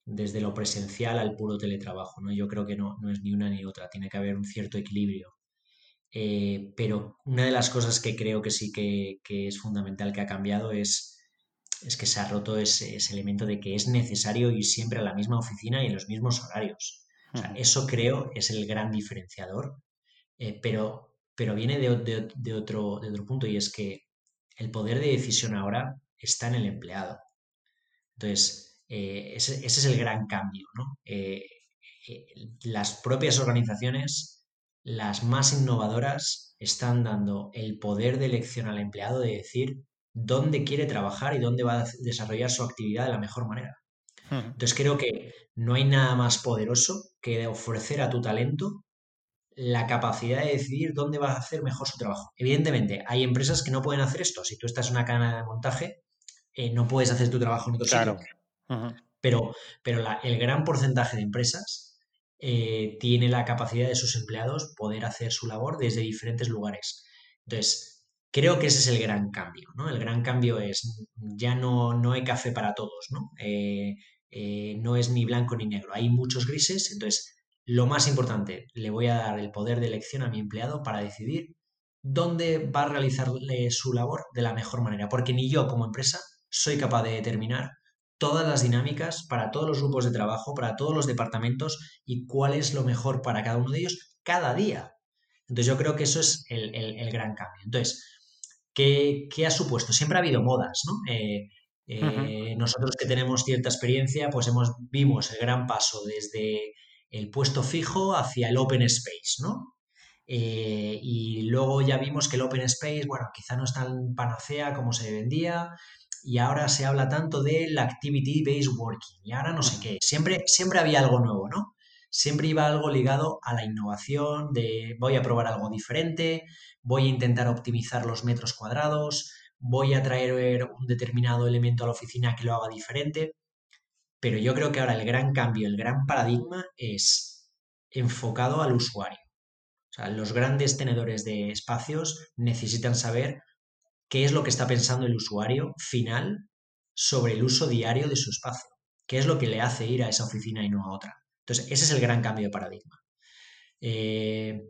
desde lo presencial al puro teletrabajo. ¿no? Yo creo que no, no, es ni una ni otra, tiene que haber un cierto equilibrio. Eh, pero una de las cosas que creo que sí que, es fundamental que ha cambiado es, es que se ha roto ese, elemento de que es necesario ir siempre a la misma oficina y en los mismos horarios. eso creo es el gran diferenciador. pero pero viene de, otro, de otro punto y es que el poder de decisión ahora está en el empleado. Entonces, eh, ese, es el gran cambio. ¿no? Eh, eh, las propias organizaciones, las más innovadoras, están dando el poder de elección al empleado de decir dónde quiere trabajar y dónde va a desarrollar su actividad de la mejor manera. Entonces creo que no hay nada más poderoso que ofrecer a tu talento la capacidad de decidir dónde vas a hacer mejor su trabajo. Evidentemente, hay empresas que no pueden hacer esto. Si tú estás en una cadena de montaje, eh, no puedes hacer tu trabajo en otro sitio. Pero, pero el gran porcentaje de empresas eh, tiene la capacidad de sus empleados poder hacer su labor desde diferentes lugares. Entonces, creo que ese es el gran cambio, ¿no? El gran cambio es, ya no, no hay café para todos, ¿no? Eh, no es ni blanco ni negro, hay muchos grises, entonces lo más importante, le voy a dar el poder de elección a mi empleado para decidir dónde va a realizar su labor de la mejor manera, porque ni yo como empresa soy capaz de determinar todas las dinámicas para todos los grupos de trabajo, para todos los departamentos y cuál es lo mejor para cada uno de ellos cada día. Entonces yo creo que eso es el, gran cambio. Entonces, ¿qué, ha supuesto? Siempre ha habido modas, ¿no? Eh, eh, nosotros que tenemos cierta experiencia, pues hemos vimos el gran paso desde el puesto fijo hacia el open space, ¿no? Eh, y luego ya vimos que el open space, bueno, quizá no es tan panacea como se vendía, y ahora se habla tanto del activity-based working, y ahora no sé qué. Siempre, siempre había algo nuevo, ¿no? Siempre iba algo ligado a la innovación, de voy a probar algo diferente, voy a intentar optimizar los metros cuadrados, voy a traer un determinado elemento a la oficina que lo haga diferente. Pero yo creo que ahora el gran cambio, el gran paradigma es enfocado al usuario. O sea, los grandes tenedores de espacios necesitan saber qué es lo que está pensando el usuario final sobre el uso diario de su espacio, qué es lo que le hace ir a esa oficina y no a otra. Entonces, ese es el gran cambio de paradigma. Eh,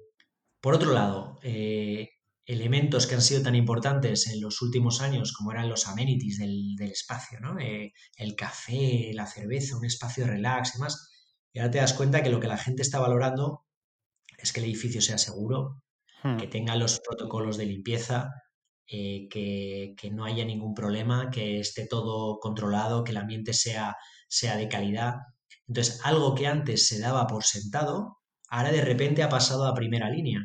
por otro lado, eh, elementos que han sido tan importantes en los últimos años como eran los amenities del, espacio, ¿no? Eh, el café, la cerveza, un espacio relax y demás. Y ahora te das cuenta que lo que la gente está valorando es que el edificio sea seguro, hmm. que tenga los protocolos de limpieza, eh, que, no haya ningún problema, que esté todo controlado, que el ambiente sea, sea de calidad. Entonces, algo que antes se daba por sentado, ahora de repente ha pasado a primera línea.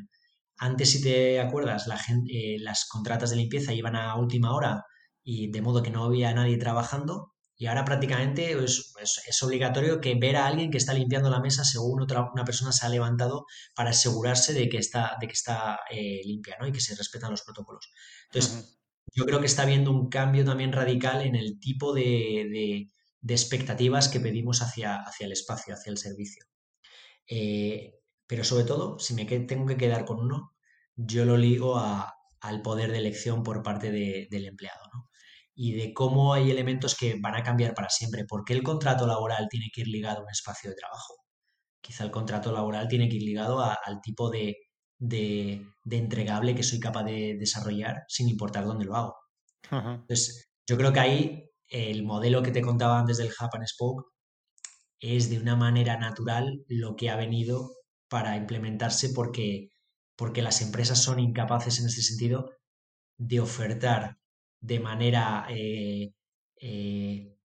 Antes, si te acuerdas, la gente, eh, las contratas de limpieza iban a última hora y de modo que no había nadie trabajando. Y ahora prácticamente es, es, obligatorio que ver a alguien que está limpiando la mesa según otra una persona se ha levantado para asegurarse de que está, de que está eh, limpia ¿no? y que se respetan los protocolos. Entonces, yo creo que está habiendo un cambio también radical en el tipo de, de, expectativas que pedimos hacia, hacia, el espacio, hacia el servicio. Eh, pero sobre todo, si me tengo que quedar con uno, yo lo ligo a, al poder de elección por parte del empleado. ¿no? y de cómo hay elementos que van a cambiar para siempre. ¿Por qué el contrato laboral tiene que ir ligado a un espacio de trabajo? Quizá el contrato laboral tiene que ir ligado al tipo de, entregable que soy capaz de desarrollar sin importar dónde lo hago. Entonces, yo creo que ahí el modelo que te contaba antes del and Spoke es de una manera natural lo que ha venido para implementarse porque, porque las empresas son incapaces en ese sentido de ofertar de manera, eh, eh,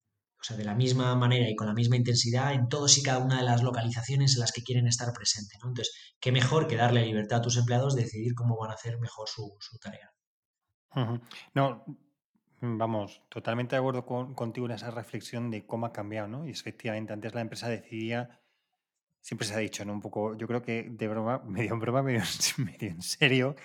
o sea, de la misma manera y con la misma intensidad en todos y cada una de las localizaciones en las que quieren estar presentes. ¿no? Entonces, qué mejor que darle libertad a tus empleados de decidir cómo van a hacer mejor su, tarea. No, vamos, totalmente de acuerdo contigo en esa reflexión de cómo ha cambiado, ¿no? Y efectivamente, antes la empresa decidía, siempre se ha dicho, ¿no? Un poco, yo creo que de broma, medio en broma, medio en serio,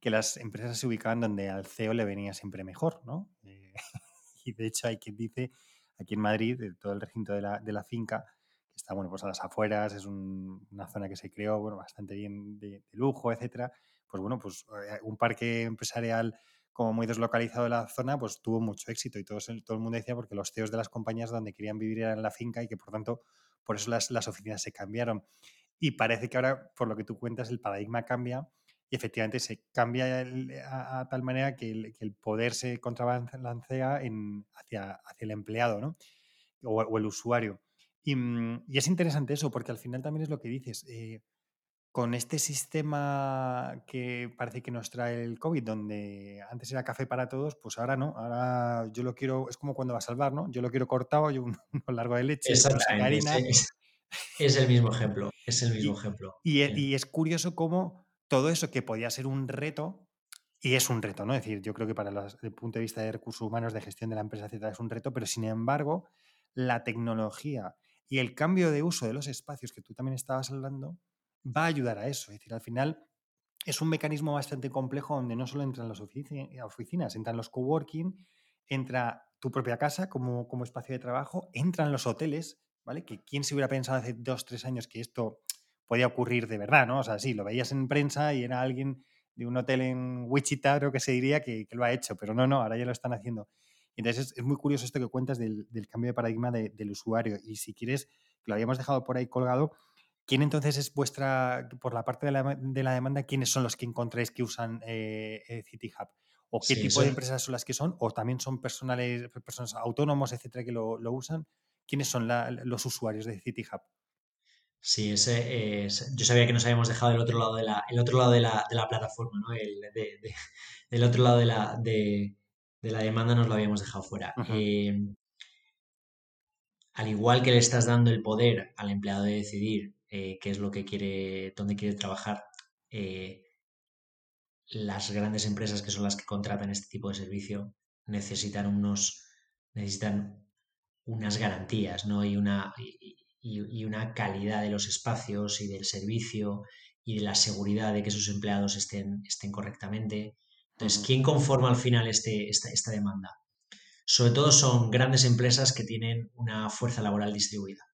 que las empresas se ubicaban donde al CEO le venía siempre mejor, ¿no? Eh, y de hecho hay quien dice, aquí en Madrid, de todo el recinto de la, de la finca, que está, bueno, pues a las afueras, es una zona que se creó, bueno, bastante bien de, lujo, etcétera, pues bueno, pues eh, un parque empresarial como muy deslocalizado de la zona, pues tuvo mucho éxito y todo, todo el mundo decía porque los CEOs de las compañías donde querían vivir eran en la finca y que por tanto por eso las, las oficinas se cambiaron. Y parece que ahora, por lo que tú cuentas, el paradigma cambia y efectivamente se cambia a, tal manera que el, poder se contrabalancea en, hacia, hacia el empleado ¿no? o, el usuario. Mm, y, es interesante eso, porque al final también es lo que dices. Eh, con este sistema que parece que nos trae el COVID, donde antes era café para todos, pues ahora no. Ahora yo lo quiero, es como cuando va a salvar, ¿no? Yo lo quiero cortado, yo un, largo de leche, harina. Es, es, el mismo ejemplo, es el mismo ejemplo. Y, y, es curioso cómo todo eso que podía ser un reto, y es un reto, ¿no? Es decir, yo creo que para los, el punto de vista de recursos humanos, de gestión de la empresa, etcétera, es un reto, pero sin embargo, la tecnología y el cambio de uso de los espacios que tú también estabas hablando va a ayudar a eso. Es decir, al final es un mecanismo bastante complejo donde no solo entran las oficinas, entran los coworking, entra tu propia casa como, como espacio de trabajo, entran los hoteles, ¿vale? Que quién se hubiera pensado hace dos, tres años que esto podía ocurrir de verdad, ¿no? O sea, sí, lo veías en prensa y era alguien de un hotel en Wichita, creo que se diría que, lo ha hecho, pero no, no, ahora ya lo están haciendo. Entonces es, muy curioso esto que cuentas del, cambio de paradigma del usuario. Y si quieres, que lo habíamos dejado por ahí colgado, ¿quién entonces es vuestra, por la parte de la, demanda, quiénes son los que encontráis que usan eh, eh City Hub? ¿O qué tipo de empresas son las que son? ¿O también son personales, personas autónomos, etcétera, que lo, usan? ¿Quiénes son los usuarios de City Hub? Sí, ese es, yo sabía que nos habíamos dejado el otro lado de la, el otro lado de la, de la plataforma, ¿no? El, del otro lado de la, de, la demanda nos lo habíamos dejado fuera. Eh, al igual que le estás dando el poder al empleado de decidir eh, qué es lo que quiere, dónde quiere trabajar, eh, las grandes empresas que son las que contratan este tipo de servicio necesitan unos, necesitan unas garantías ¿no? y, una, y, una calidad de los espacios y del servicio y de la seguridad de que sus empleados estén, estén correctamente. Entonces, ¿quién conforma al final este, esta, esta demanda? Sobre todo son grandes empresas que tienen una fuerza laboral distribuida.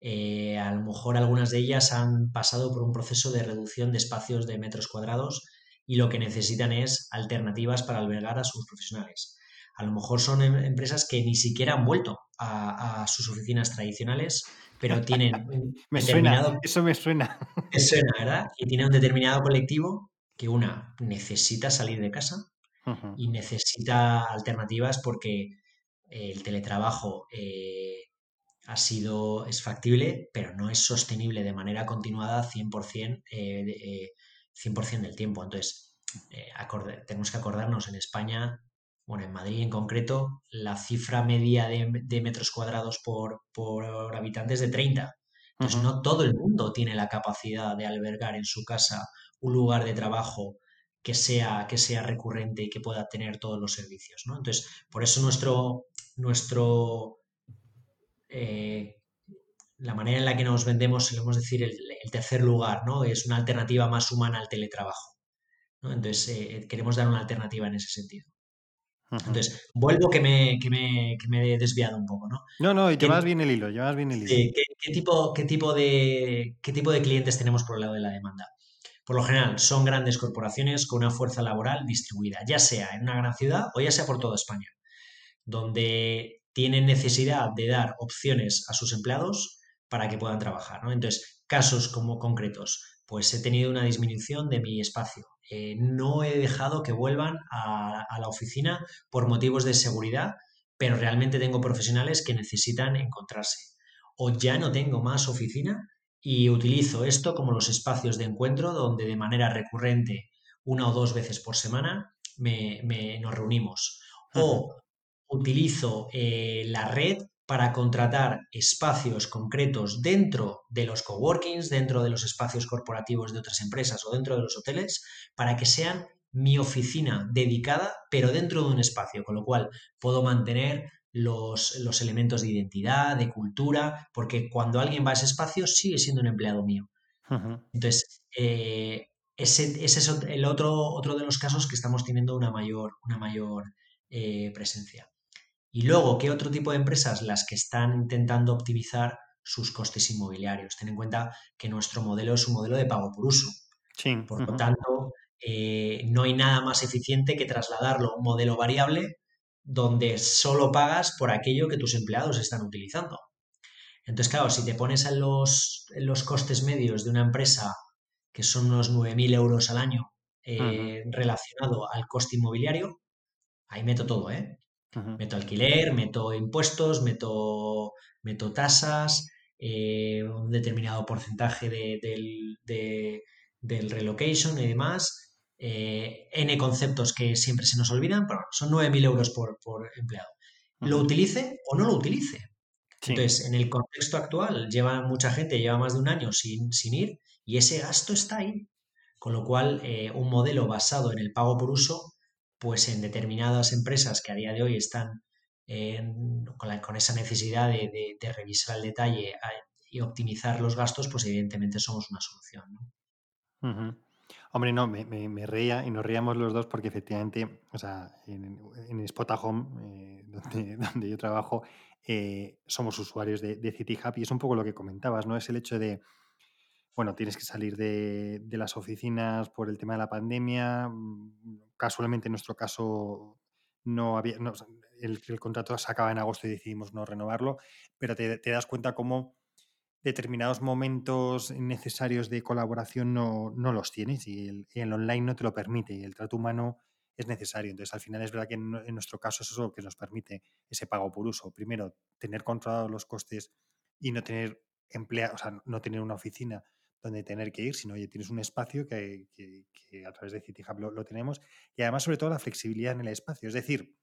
Eh, a lo mejor algunas de ellas han pasado por un proceso de reducción de espacios de metros cuadrados y lo que necesitan es alternativas para albergar a sus profesionales. A lo mejor son em, empresas que ni siquiera han vuelto a, sus oficinas tradicionales, pero tienen un me determinado... eso me suena. Me suena, ¿verdad? Y tiene un determinado colectivo que una necesita salir de casa y necesita alternativas porque el teletrabajo eh, ha sido, es factible, pero no es sostenible de manera continuada 100%, eh, 100 del tiempo. Entonces, eh, tenemos que acordarnos en España, bueno, en Madrid en concreto, la cifra media de, metros cuadrados por, por habitante es de 30. Entonces, no todo el mundo tiene la capacidad de albergar en su casa un lugar de trabajo que sea, que sea recurrente y que pueda tener todos los servicios. ¿no? Entonces, por eso nuestro, nuestro eh, la manera en la que nos vendemos, podemos decir, el, tercer lugar, ¿no? Es una alternativa más humana al teletrabajo. Entonces, eh, queremos dar una alternativa en ese sentido. Entonces, vuelvo que me, que me, que me, he desviado un poco, ¿no? No, no, y llevas bien el hilo, llevas bien el hilo. ¿qué, tipo, qué, tipo de, ¿Qué tipo de clientes tenemos por el lado de la demanda? Por lo general, son grandes corporaciones con una fuerza laboral distribuida, ya sea en una gran ciudad o ya sea por toda España, donde tienen necesidad de dar opciones a sus empleados para que puedan trabajar. ¿no? Entonces, casos como concretos, pues he tenido una disminución de mi espacio. Eh, no he dejado que vuelvan a, la oficina por motivos de seguridad, pero realmente tengo profesionales que necesitan encontrarse. O ya no tengo más oficina y utilizo esto como los espacios de encuentro donde de manera recurrente, una o dos veces por semana, me, nos reunimos. O utilizo eh, la red para contratar espacios concretos dentro de los coworkings, dentro de los espacios corporativos de otras empresas o dentro de los hoteles, para que sean mi oficina dedicada, pero dentro de un espacio, con lo cual puedo mantener los, elementos de identidad, de cultura, porque cuando alguien va a ese espacio sigue siendo un empleado mío. Entonces, eh, ese, es el otro, otro de los casos que estamos teniendo una mayor, una mayor eh, presencia. Y luego, ¿qué otro tipo de empresas? Las que están intentando optimizar sus costes inmobiliarios. Ten en cuenta que nuestro modelo es un modelo de pago por uso. Por lo tanto, eh, no hay nada más eficiente que trasladarlo a un modelo variable donde solo pagas por aquello que tus empleados están utilizando. Entonces, claro, si te pones en los, los costes medios de una empresa, que son unos 9.000 euros al año, eh, relacionado al coste inmobiliario, ahí meto todo, ¿eh? Meto alquiler, meto impuestos, meto, meto tasas, eh, un determinado porcentaje del, del, relocation y demás. Eh, N conceptos que siempre se nos olvidan, pero son 9.000 euros por, empleado. ¿Lo utilice o no lo utilice? Entonces, en el contexto actual, lleva mucha gente, lleva más de un año sin, sin ir y ese gasto está ahí. Con lo cual, eh, un modelo basado en el pago por uso pues en determinadas empresas que a día de hoy están con, esa necesidad de, revisar el detalle y optimizar los gastos, pues evidentemente somos una solución. Hombre, no, me, reía y nos reíamos los dos porque efectivamente, o sea, en, en Spotahome, eh, donde, yo trabajo, eh, somos usuarios de, de City Hub y es un poco lo que comentabas, ¿no? Es el hecho de, bueno, tienes que salir de, las oficinas por el tema de la pandemia. Mm, casualmente en nuestro caso no había, el, contrato se acaba en agosto y decidimos no renovarlo, pero te, das cuenta cómo determinados momentos necesarios de colaboración no, los tienes y el, online no te lo permite y el trato humano es necesario. Entonces, al final es verdad que en, nuestro caso eso es lo que nos permite ese pago por uso. Primero, tener controlados los costes y no tener empleados, no tener una oficina donde tener que ir, sino, oye, tienes un espacio que, a través de CityHub lo, lo, tenemos y además, sobre todo, la flexibilidad en el espacio. Es decir,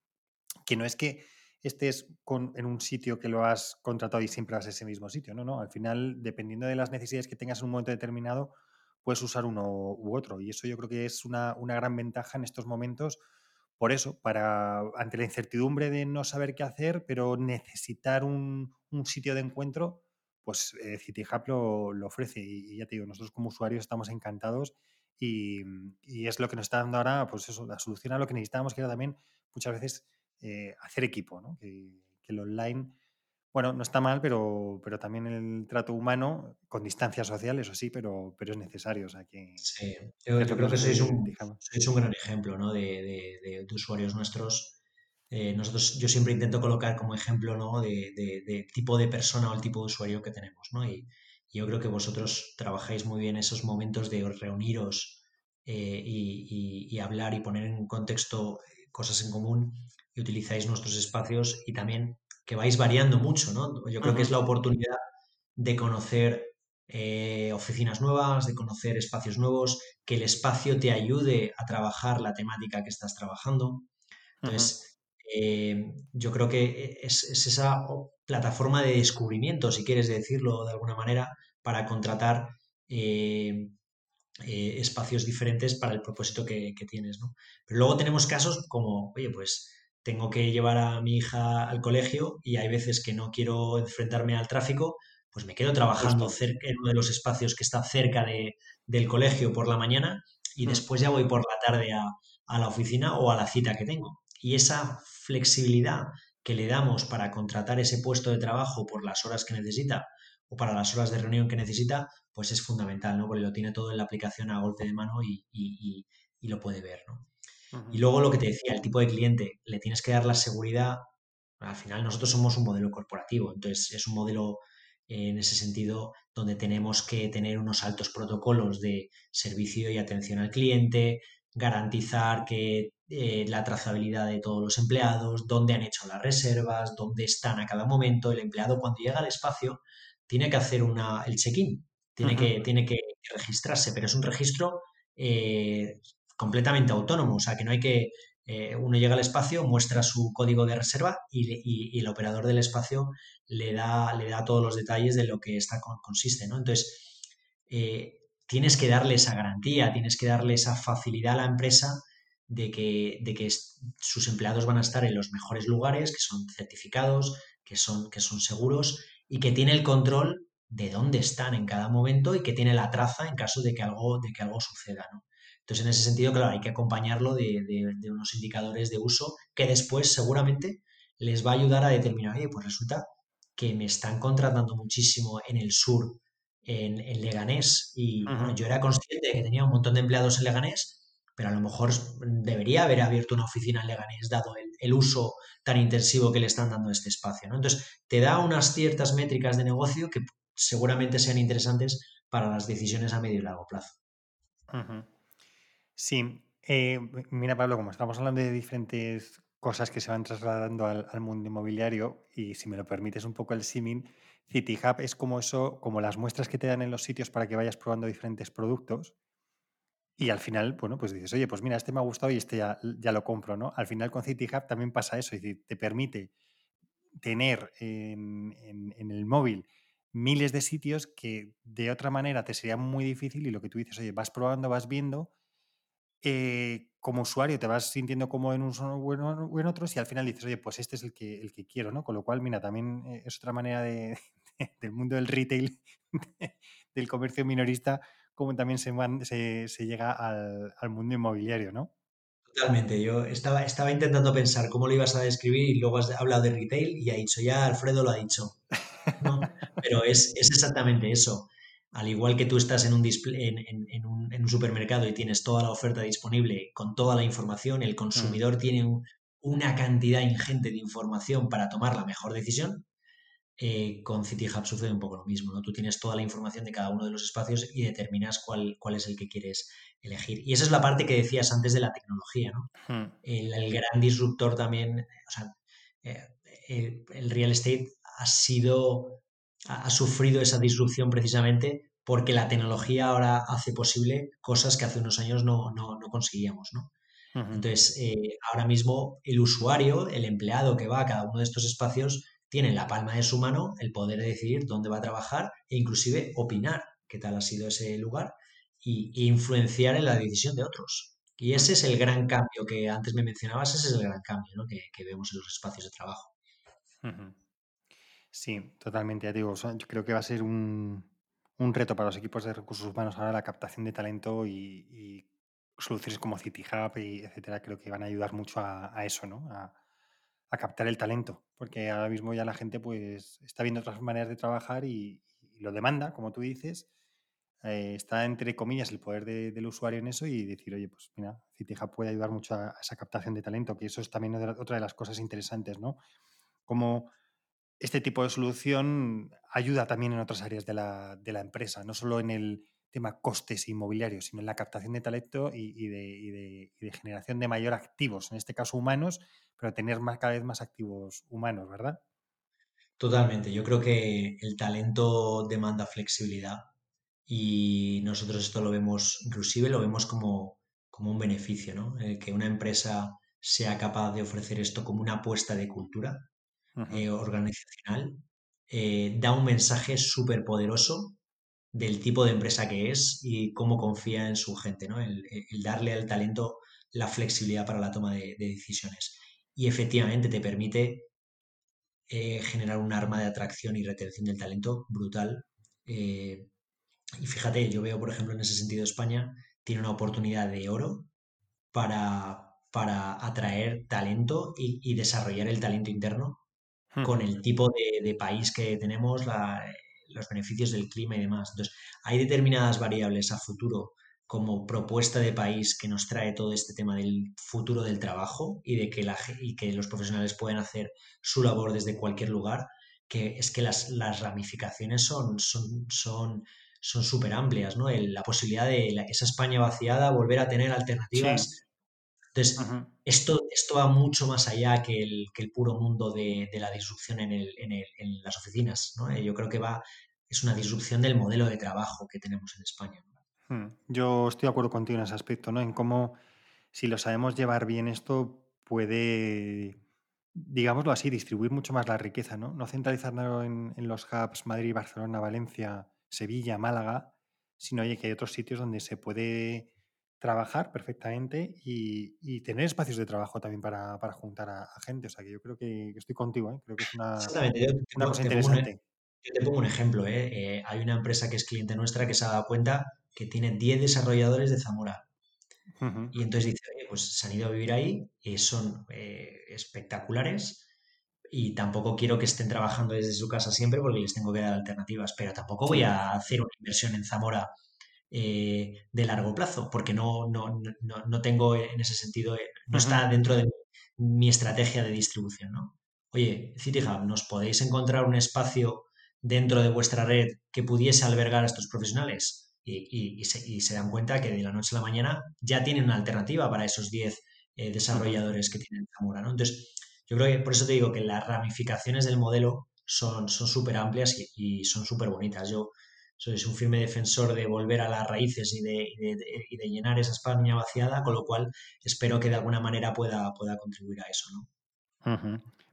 que no es que estés con, en un sitio que lo has contratado y siempre vas a ese mismo sitio, no, no, al final, dependiendo de las necesidades que tengas en un momento determinado, puedes usar uno u otro y eso yo creo que es una, una gran ventaja en estos momentos por eso, para ante la incertidumbre de no saber qué hacer, pero necesitar un, sitio de encuentro, pues eh, CityHub lo, ofrece. Y, ya te digo, nosotros como usuarios estamos encantados y, es lo que nos está dando ahora, pues eso, la solución a lo que necesitábamos, que era también muchas veces eh, hacer equipo, ¿no? que, que el online bueno, no está mal, pero, pero también el trato humano, con distancia social, eso sí, pero, pero es necesario. O sea, que, sí, yo, creo que sois un, un, gran ejemplo ¿no? de, de, usuarios nuestros. Eh, nosotros, yo siempre intento colocar como ejemplo ¿no? de, tipo de persona o el tipo de usuario que tenemos. ¿no? Y, yo creo que vosotros trabajáis muy bien esos momentos de reuniros eh, y, y, hablar y poner en contexto cosas en común y utilizáis nuestros espacios y también que vais variando mucho, ¿no? Yo creo que es la oportunidad de conocer eh, oficinas nuevas, de conocer espacios nuevos, que el espacio te ayude a trabajar la temática que estás trabajando. Entonces, eh, yo creo que es, esa plataforma de descubrimiento, si quieres decirlo de alguna manera, para contratar eh, espacios diferentes para el propósito que, que, tienes. ¿no? Pero luego tenemos casos como, oye, pues tengo que llevar a mi hija al colegio y hay veces que no quiero enfrentarme al tráfico, pues me quedo trabajando cerca, en uno de los espacios que está cerca de, del colegio por la mañana y mm. después ya voy por la tarde a, a, la oficina o a la cita que tengo. Y esa flexibilidad que le damos para contratar ese puesto de trabajo por las horas que necesita o para las horas de reunión que necesita, pues es fundamental, ¿no? Porque lo tiene todo en la aplicación a golpe de mano y, y, y lo puede ver, ¿no? Y luego lo que te decía, el tipo de cliente, le tienes que dar la seguridad. Al final nosotros somos un modelo corporativo, entonces es un modelo en ese sentido donde tenemos que tener unos altos protocolos de servicio y atención al cliente, garantizar que eh, la trazabilidad de todos los empleados, dónde han hecho las reservas, dónde están a cada momento. El empleado cuando llega al espacio tiene que hacer una, el check-in, tiene, que, tiene que registrarse, pero es un registro eh, completamente autónomo, o sea que no hay que, eh, uno llega al espacio, muestra su código de reserva y, el operador del espacio le da, le da todos los detalles de lo que esta consiste, ¿no? Entonces, tienes que darle esa garantía, tienes que darle esa facilidad a la empresa de que, de que sus empleados van a estar en los mejores lugares, que son certificados, que son, que son seguros y que tiene el control de dónde están en cada momento y que tiene la traza en caso de que algo, de que algo suceda. ¿no? Entonces, en ese sentido, claro, hay que acompañarlo de, unos indicadores de uso que después seguramente les va a ayudar a determinar, oye, pues resulta que me están contratando muchísimo en el sur, en, Leganés, y yo era consciente de que tenía un montón de empleados en Leganés, pero a lo mejor debería haber abierto una oficina en Leganés, dado el, uso tan intensivo que le están dando este espacio. ¿no? Entonces, te da unas ciertas métricas de negocio que seguramente sean interesantes para las decisiones a medio y largo plazo. Sí, eh, mira Pablo, como estamos hablando de diferentes cosas que se van trasladando al, mundo inmobiliario y si me lo permites un poco el símil, CityHub es como eso, como las muestras que te dan en los sitios para que vayas probando diferentes productos y al final, bueno, pues dices, oye, pues mira, este me ha gustado y este ya, lo compro, ¿no? Al final con CityHub también pasa eso, es decir, te permite tener en, en el móvil miles de sitios que de otra manera te sería muy difícil y lo que tú dices, oye, vas probando, vas viendo eh, como usuario te vas sintiendo como en un o en otros y al final dices, oye, pues este es el que, el que quiero, ¿no? Con lo cual, mira, también eh, es otra manera de, del mundo del retail, del comercio minorista, como también se, se, llega al, al, mundo inmobiliario, ¿no? Totalmente. Yo estaba, estaba intentando pensar cómo lo ibas a describir y luego has hablado de retail y ha dicho, ya Alfredo lo ha dicho. ¿no? Pero es, es exactamente eso al igual que tú estás en un, en, un, supermercado y tienes toda la oferta disponible con toda la información, el consumidor mm. tiene una cantidad ingente de información para tomar la mejor decisión. Eh, con CityHub sucede un poco lo mismo, ¿no? Tú tienes toda la información de cada uno de los espacios y determinas cuál, cuál es el que quieres elegir. Y esa es la parte que decías antes de la tecnología, ¿no? Hmm. El, gran disruptor también, o sea, eh, el real estate ha sido ha, sufrido esa disrupción precisamente porque la tecnología ahora hace posible cosas que hace unos años no, no, conseguíamos, ¿no? Entonces, eh, ahora mismo el usuario, el empleado que va a cada uno de estos espacios, tiene en la palma de su mano el poder decidir dónde va a trabajar e inclusive opinar qué tal ha sido ese lugar y, e influenciar en la decisión de otros. Y ese es el gran cambio que antes me mencionabas, ese es el gran cambio ¿no? que, que vemos en los espacios de trabajo. Sí, totalmente. Ya digo, yo creo que va a ser un, un, reto para los equipos de recursos humanos ahora la captación de talento y, soluciones como City Hub y etcétera. Creo que van a ayudar mucho a, eso, ¿no? A, a, captar el talento, porque ahora mismo ya la gente pues está viendo otras maneras de trabajar y, lo demanda, como tú dices. Eh, está entre comillas el poder del usuario en eso y decir, oye, pues mira, Hub puede ayudar mucho a, esa captación de talento, que eso es también otra de las cosas interesantes, ¿no? Como este tipo de solución ayuda también en otras áreas de la, empresa, no solo en el tema costes inmobiliarios, sino en la captación de talento y, de, generación de mayor activos, en este caso humanos, pero tener más, cada vez más activos humanos, ¿verdad? Totalmente. Yo creo que el talento demanda flexibilidad y nosotros esto lo vemos, inclusive lo vemos como, como un beneficio, ¿no? Eh, que una empresa sea capaz de ofrecer esto como una apuesta de cultura eh, organizacional, eh, da un mensaje súper poderoso del tipo de empresa que es y cómo confía en su gente, ¿no? El, darle al talento la flexibilidad para la toma de, decisiones. Y efectivamente te permite eh, generar un arma de atracción y retención del talento brutal. y fíjate, yo veo, por ejemplo, en ese sentido España tiene una oportunidad de oro para, para atraer talento y desarrollar el talento interno con el tipo de, país que tenemos, los beneficios del clima y demás. Entonces, hay determinadas variables a futuro como propuesta de país que nos trae todo este tema del futuro del trabajo y de que, la, y que los profesionales pueden hacer su labor desde cualquier lugar, que es que las, ramificaciones son son son son súper amplias, ¿no? la posibilidad de esa España vaciada volver a tener alternativas. Entonces, esto, esto va mucho más allá que el, que el puro mundo de, la disrupción en, las oficinas. ¿no? Eh, yo creo que va, es una disrupción del modelo de trabajo que tenemos en España. Hmm. Yo estoy de acuerdo contigo en ese aspecto, ¿no? En cómo, si lo sabemos llevar bien esto, puede, digámoslo así, distribuir mucho más la riqueza, ¿no? No centralizarlo en, en los hubs Madrid, Barcelona, Valencia, Sevilla, Málaga, sino oye, que hay otros sitios donde se puede trabajar perfectamente y, tener espacios de trabajo también para, juntar a, gente. O sea, que yo creo que, estoy contigo, ¿eh? creo que es una, cosa interesante. yo te pongo un ejemplo. ¿eh? ¿eh? hay una empresa que es cliente nuestra que se ha dado cuenta que tiene 10 desarrolladores de Zamora. Y entonces dice, oye, pues se han ido a vivir ahí, y son eh, espectaculares y tampoco quiero que estén trabajando desde su casa siempre porque les tengo que dar alternativas, pero tampoco voy a hacer una inversión en Zamora eh, de largo plazo, porque no, no, no, no, tengo en ese sentido, eh, no está dentro de mi estrategia de distribución. ¿no? Oye, CityHub, ¿nos podéis encontrar un espacio dentro de vuestra red que pudiese albergar a estos profesionales? Y, y, se, dan cuenta que de la noche a la mañana ya tienen una alternativa para esos 10 eh, desarrolladores que tienen Zamora. ¿no? Entonces, yo creo que por eso te digo que las ramificaciones del modelo son súper amplias y, y, son súper bonitas. Yo soy un firme defensor de volver a las raíces y de, llenar esa España vaciada, con lo cual espero que de alguna manera pueda, pueda contribuir a eso. ¿no?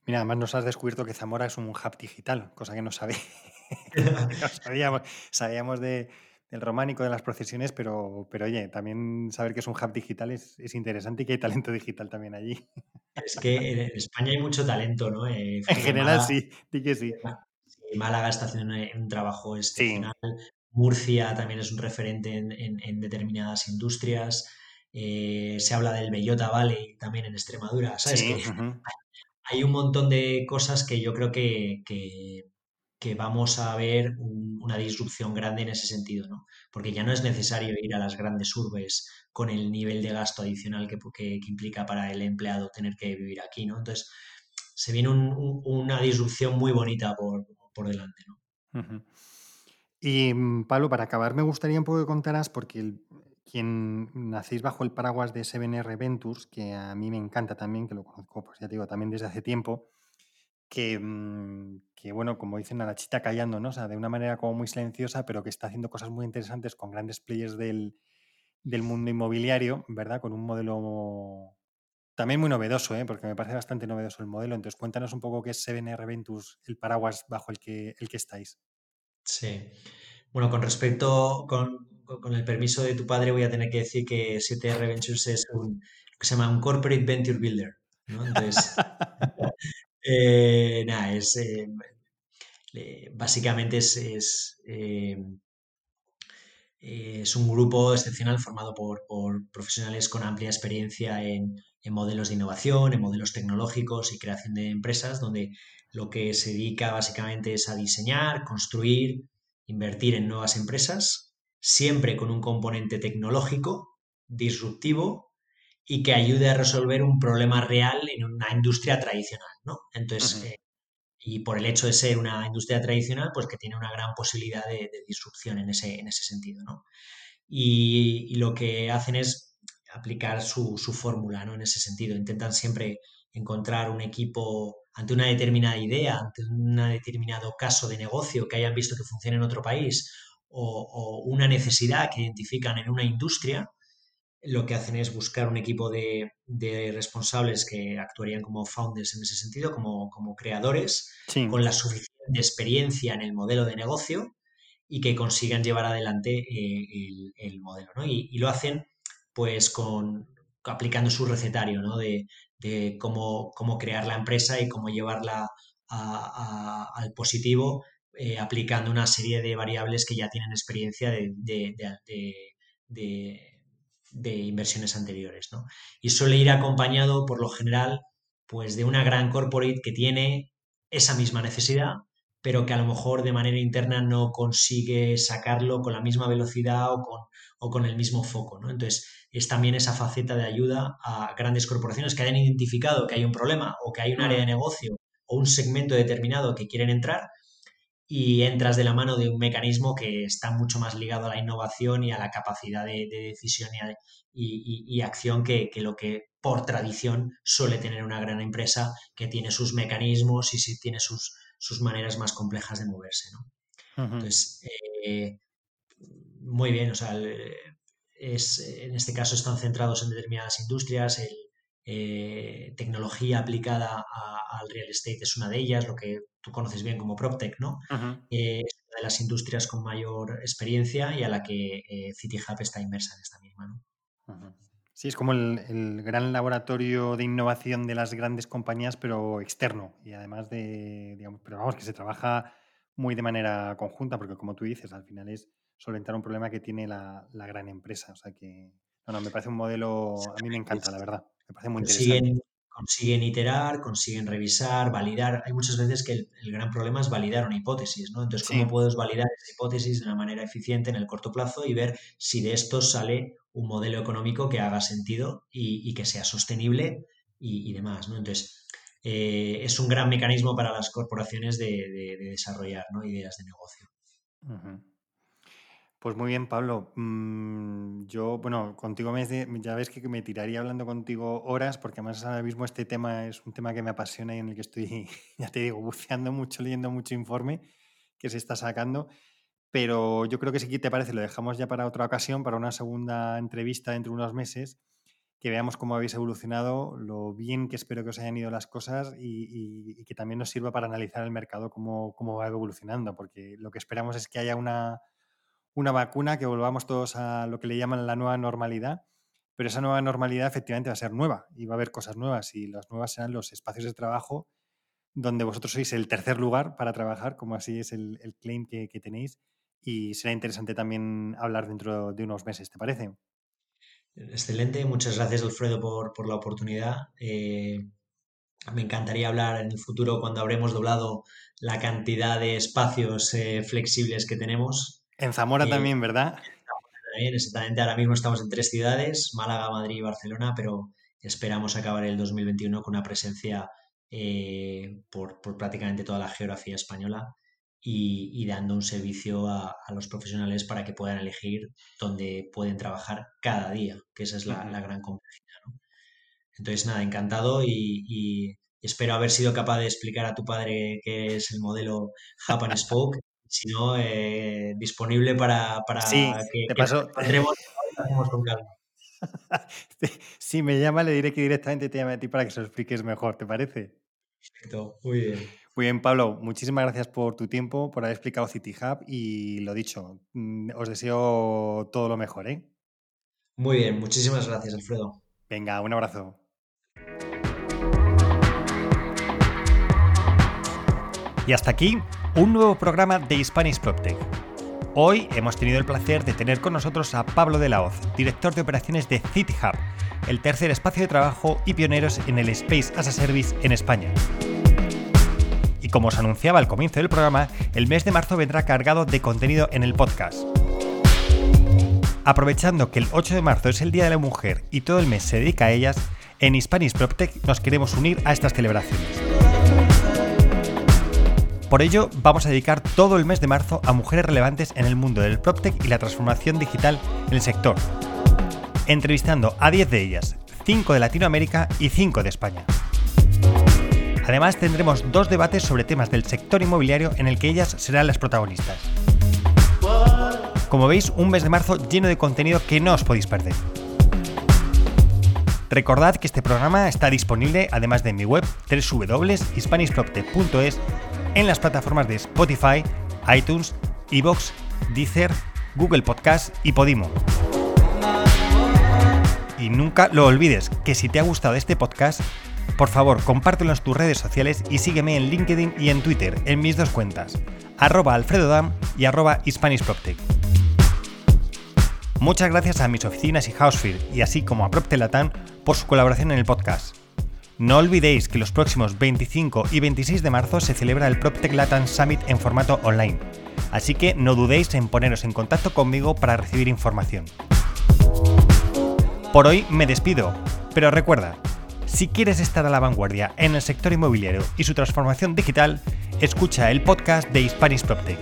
Mira, además nos has descubierto que Zamora es un hub digital, cosa que no, sabíamos. sabíamos de, del románico, de las procesiones, pero, pero oye, también saber que es un hub digital es, interesante y que hay talento digital también allí. Es que en España hay mucho talento, ¿no? Eh, en general sí, sí que sí. Málaga está haciendo un, trabajo excepcional. Murcia también es un referente en, determinadas industrias. Eh, se habla del Bellota Valley también en Extremadura. ¿Sabes? hay, un montón de cosas que yo creo que, que, vamos a ver una disrupción grande en ese sentido, ¿no? Porque ya no es necesario ir a las grandes urbes con el nivel de gasto adicional que, que, implica para el empleado tener que vivir aquí, ¿no? Entonces, se viene una disrupción muy bonita por, por delante. ¿no? Y mm, Pablo, para acabar, me gustaría un poco que contaras, porque quien nacéis bajo el paraguas de 7R Ventures, que a mí me encanta también, que lo conozco, pues ya te digo, también desde hace tiempo, que, mm, que, bueno, como dicen a la chita callando, ¿no? O sea, de una manera como muy silenciosa, pero que está haciendo cosas muy interesantes con grandes players del, del mundo inmobiliario, ¿verdad? Con un modelo también muy novedoso, ¿eh? porque me parece bastante novedoso el modelo. Entonces, cuéntanos un poco qué es 7R Ventus, el paraguas bajo el que, el que estáis. Sí. Bueno, con respecto, con, con el permiso de tu padre voy a tener que decir que 7R Ventures es un, que se llama un Corporate Venture Builder. ¿no? Entonces, eh, nada, es, eh, básicamente es, es, es, un grupo excepcional formado por, por, profesionales con amplia experiencia en, en modelos de innovación, en modelos tecnológicos y creación de empresas, donde lo que se dedica básicamente es a diseñar, construir, invertir en nuevas empresas, siempre con un componente tecnológico, disruptivo y que ayude a resolver un problema real en una industria tradicional, ¿no? Entonces, eh, y por el hecho de ser una industria tradicional, pues que tiene una gran posibilidad de, disrupción en ese, en ese sentido, ¿no? Y, lo que hacen es aplicar su, su fórmula, ¿no? En ese sentido, intentan siempre encontrar un equipo ante una determinada idea, ante un determinado caso de negocio que hayan visto que funciona en otro país o, una necesidad que identifican en una industria, lo que hacen es buscar un equipo de, responsables que actuarían como founders en ese sentido, como, como creadores, con la suficiente experiencia en el modelo de negocio y que consigan llevar adelante eh, el, modelo. Y, lo hacen pues con aplicando su recetario ¿no? de, cómo, cómo crear la empresa y cómo llevarla al positivo eh, aplicando una serie de variables que ya tienen experiencia de, de, inversiones anteriores. ¿no? Y suele ir acompañado, por lo general, pues de una gran corporate que tiene esa misma necesidad, pero que a lo mejor de manera interna no consigue sacarlo con la misma velocidad o con, o con el mismo foco. ¿no? Entonces, es también esa faceta de ayuda a grandes corporaciones que hayan identificado que hay un problema o que hay un área de negocio o un segmento determinado que quieren entrar y entras de la mano de un mecanismo que está mucho más ligado a la innovación y a la capacidad de, decisión y, acción que, lo que por tradición suele tener una gran empresa que tiene sus mecanismos y tiene sus, sus maneras más complejas de moverse. Entonces, eh, muy bien, o sea, es, en este caso están centrados en determinadas industrias, eh, tecnología aplicada al real estate es una de ellas, lo que tú conoces bien como PropTech, ¿no? Eh, es una de las industrias con mayor experiencia y a la que eh, CityHub está inmersa en esta misma, ¿no? Sí, es como el, gran laboratorio de innovación de las grandes compañías, pero externo. Y además de, digamos, pero vamos, que se trabaja muy de manera conjunta, porque como tú dices, al final es solventar un problema que tiene la, gran empresa. O sea que, no, no, me parece un modelo, a mí me encanta, la verdad. Me parece muy interesante. Consiguen, iterar, consiguen revisar, validar. Hay muchas veces que el, gran problema es validar una hipótesis, ¿no? Entonces, ¿cómo puedes validar esa hipótesis de una manera eficiente en el corto plazo y ver si de esto sale un modelo económico que haga sentido y, que sea sostenible y, demás, ¿no? Entonces, eh, es un gran mecanismo para las corporaciones de, desarrollar ideas de negocio. Pues muy bien, Pablo. Mm, yo, bueno, contigo me, ya ves que me tiraría hablando contigo horas, porque además ahora mismo este tema es un tema que me apasiona y en el que estoy, ya te digo, buceando mucho, leyendo mucho informe que se está sacando. Pero yo creo que si te parece, lo dejamos ya para otra ocasión, para una segunda entrevista dentro de unos meses, que veamos cómo habéis evolucionado, lo bien que espero que os hayan ido las cosas y, que también nos sirva para analizar el mercado, cómo, cómo va evolucionando, porque lo que esperamos es que haya una una vacuna, que volvamos todos a lo que le llaman la nueva normalidad, pero esa nueva normalidad efectivamente va a ser nueva y va a haber cosas nuevas y las nuevas serán los espacios de trabajo donde vosotros sois el tercer lugar para trabajar, como así es el, claim que, tenéis, y será interesante también hablar dentro de unos meses, ¿te parece? Excelente, muchas gracias Alfredo por, la oportunidad. Eh, me encantaría hablar en el futuro cuando habremos doblado la cantidad de espacios eh, flexibles que tenemos en Zamora también, ¿verdad? También, exactamente. Ahora mismo estamos en tres ciudades, Málaga, Madrid y Barcelona, pero esperamos acabar el 2021 con una presencia eh, por, prácticamente toda la geografía española y, dando un servicio a, los profesionales para que puedan elegir dónde pueden trabajar cada día, que esa es la, gran complejidad. Entonces, nada, encantado y, espero haber sido capaz de explicar a tu padre qué es el modelo Japan Spoke si no, eh, disponible para, para sí, que, te paso. con calma. si me llama, le diré que directamente te llame a ti para que se lo expliques mejor, ¿te parece? Perfecto, muy bien. Muy bien, Pablo, muchísimas gracias por tu tiempo, por haber explicado City Hub y lo dicho, mm, os deseo todo lo mejor, ¿eh? Muy bien, muchísimas gracias, Alfredo. Venga, un abrazo. Y hasta aquí un nuevo programa de Spanish PropTech. Hoy hemos tenido el placer de tener con nosotros a Pablo de la Hoz, director de operaciones de City Hub, el tercer espacio de trabajo y pioneros en el Space as a Service en España. Y como os anunciaba al comienzo del programa, el mes de marzo vendrá cargado de contenido en el podcast. Aprovechando que el 8 de marzo es el Día de la Mujer y todo el mes se dedica a ellas, en Spanish PropTech nos queremos unir a estas celebraciones. Por ello, vamos a dedicar todo el mes de marzo a mujeres relevantes en el mundo del PropTech y la transformación digital en el sector, entrevistando a 10 de ellas, 5 de Latinoamérica y 5 de España. Además, tendremos dos debates sobre temas del sector inmobiliario en el que ellas serán las protagonistas. Como veis, un mes de marzo lleno de contenido que no os podéis perder. Recordad que este programa está disponible, además de en mi web, www.hispanishproptech.es, en las plataformas de Spotify, iTunes, Evox, Deezer, Google Podcast y Podimo. Y nunca lo olvides, que si te ha gustado este podcast, por favor, compártelo en tus redes sociales y sígueme en LinkedIn y en Twitter, en mis dos cuentas, arroba alfredodam y arroba. Muchas gracias a mis oficinas y Housefear, y así como a Proptelatam por su colaboración en el podcast. No olvidéis que los próximos 25 y 26 de marzo se celebra el PropTech Latam Summit en formato online, así que no dudéis en poneros en contacto conmigo para recibir información. Por hoy me despido, pero recuerda, si quieres estar a la vanguardia en el sector inmobiliario y su transformación digital, escucha el podcast de Hispanic PropTech.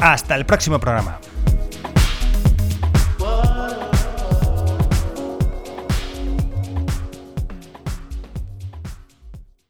Hasta el próximo programa.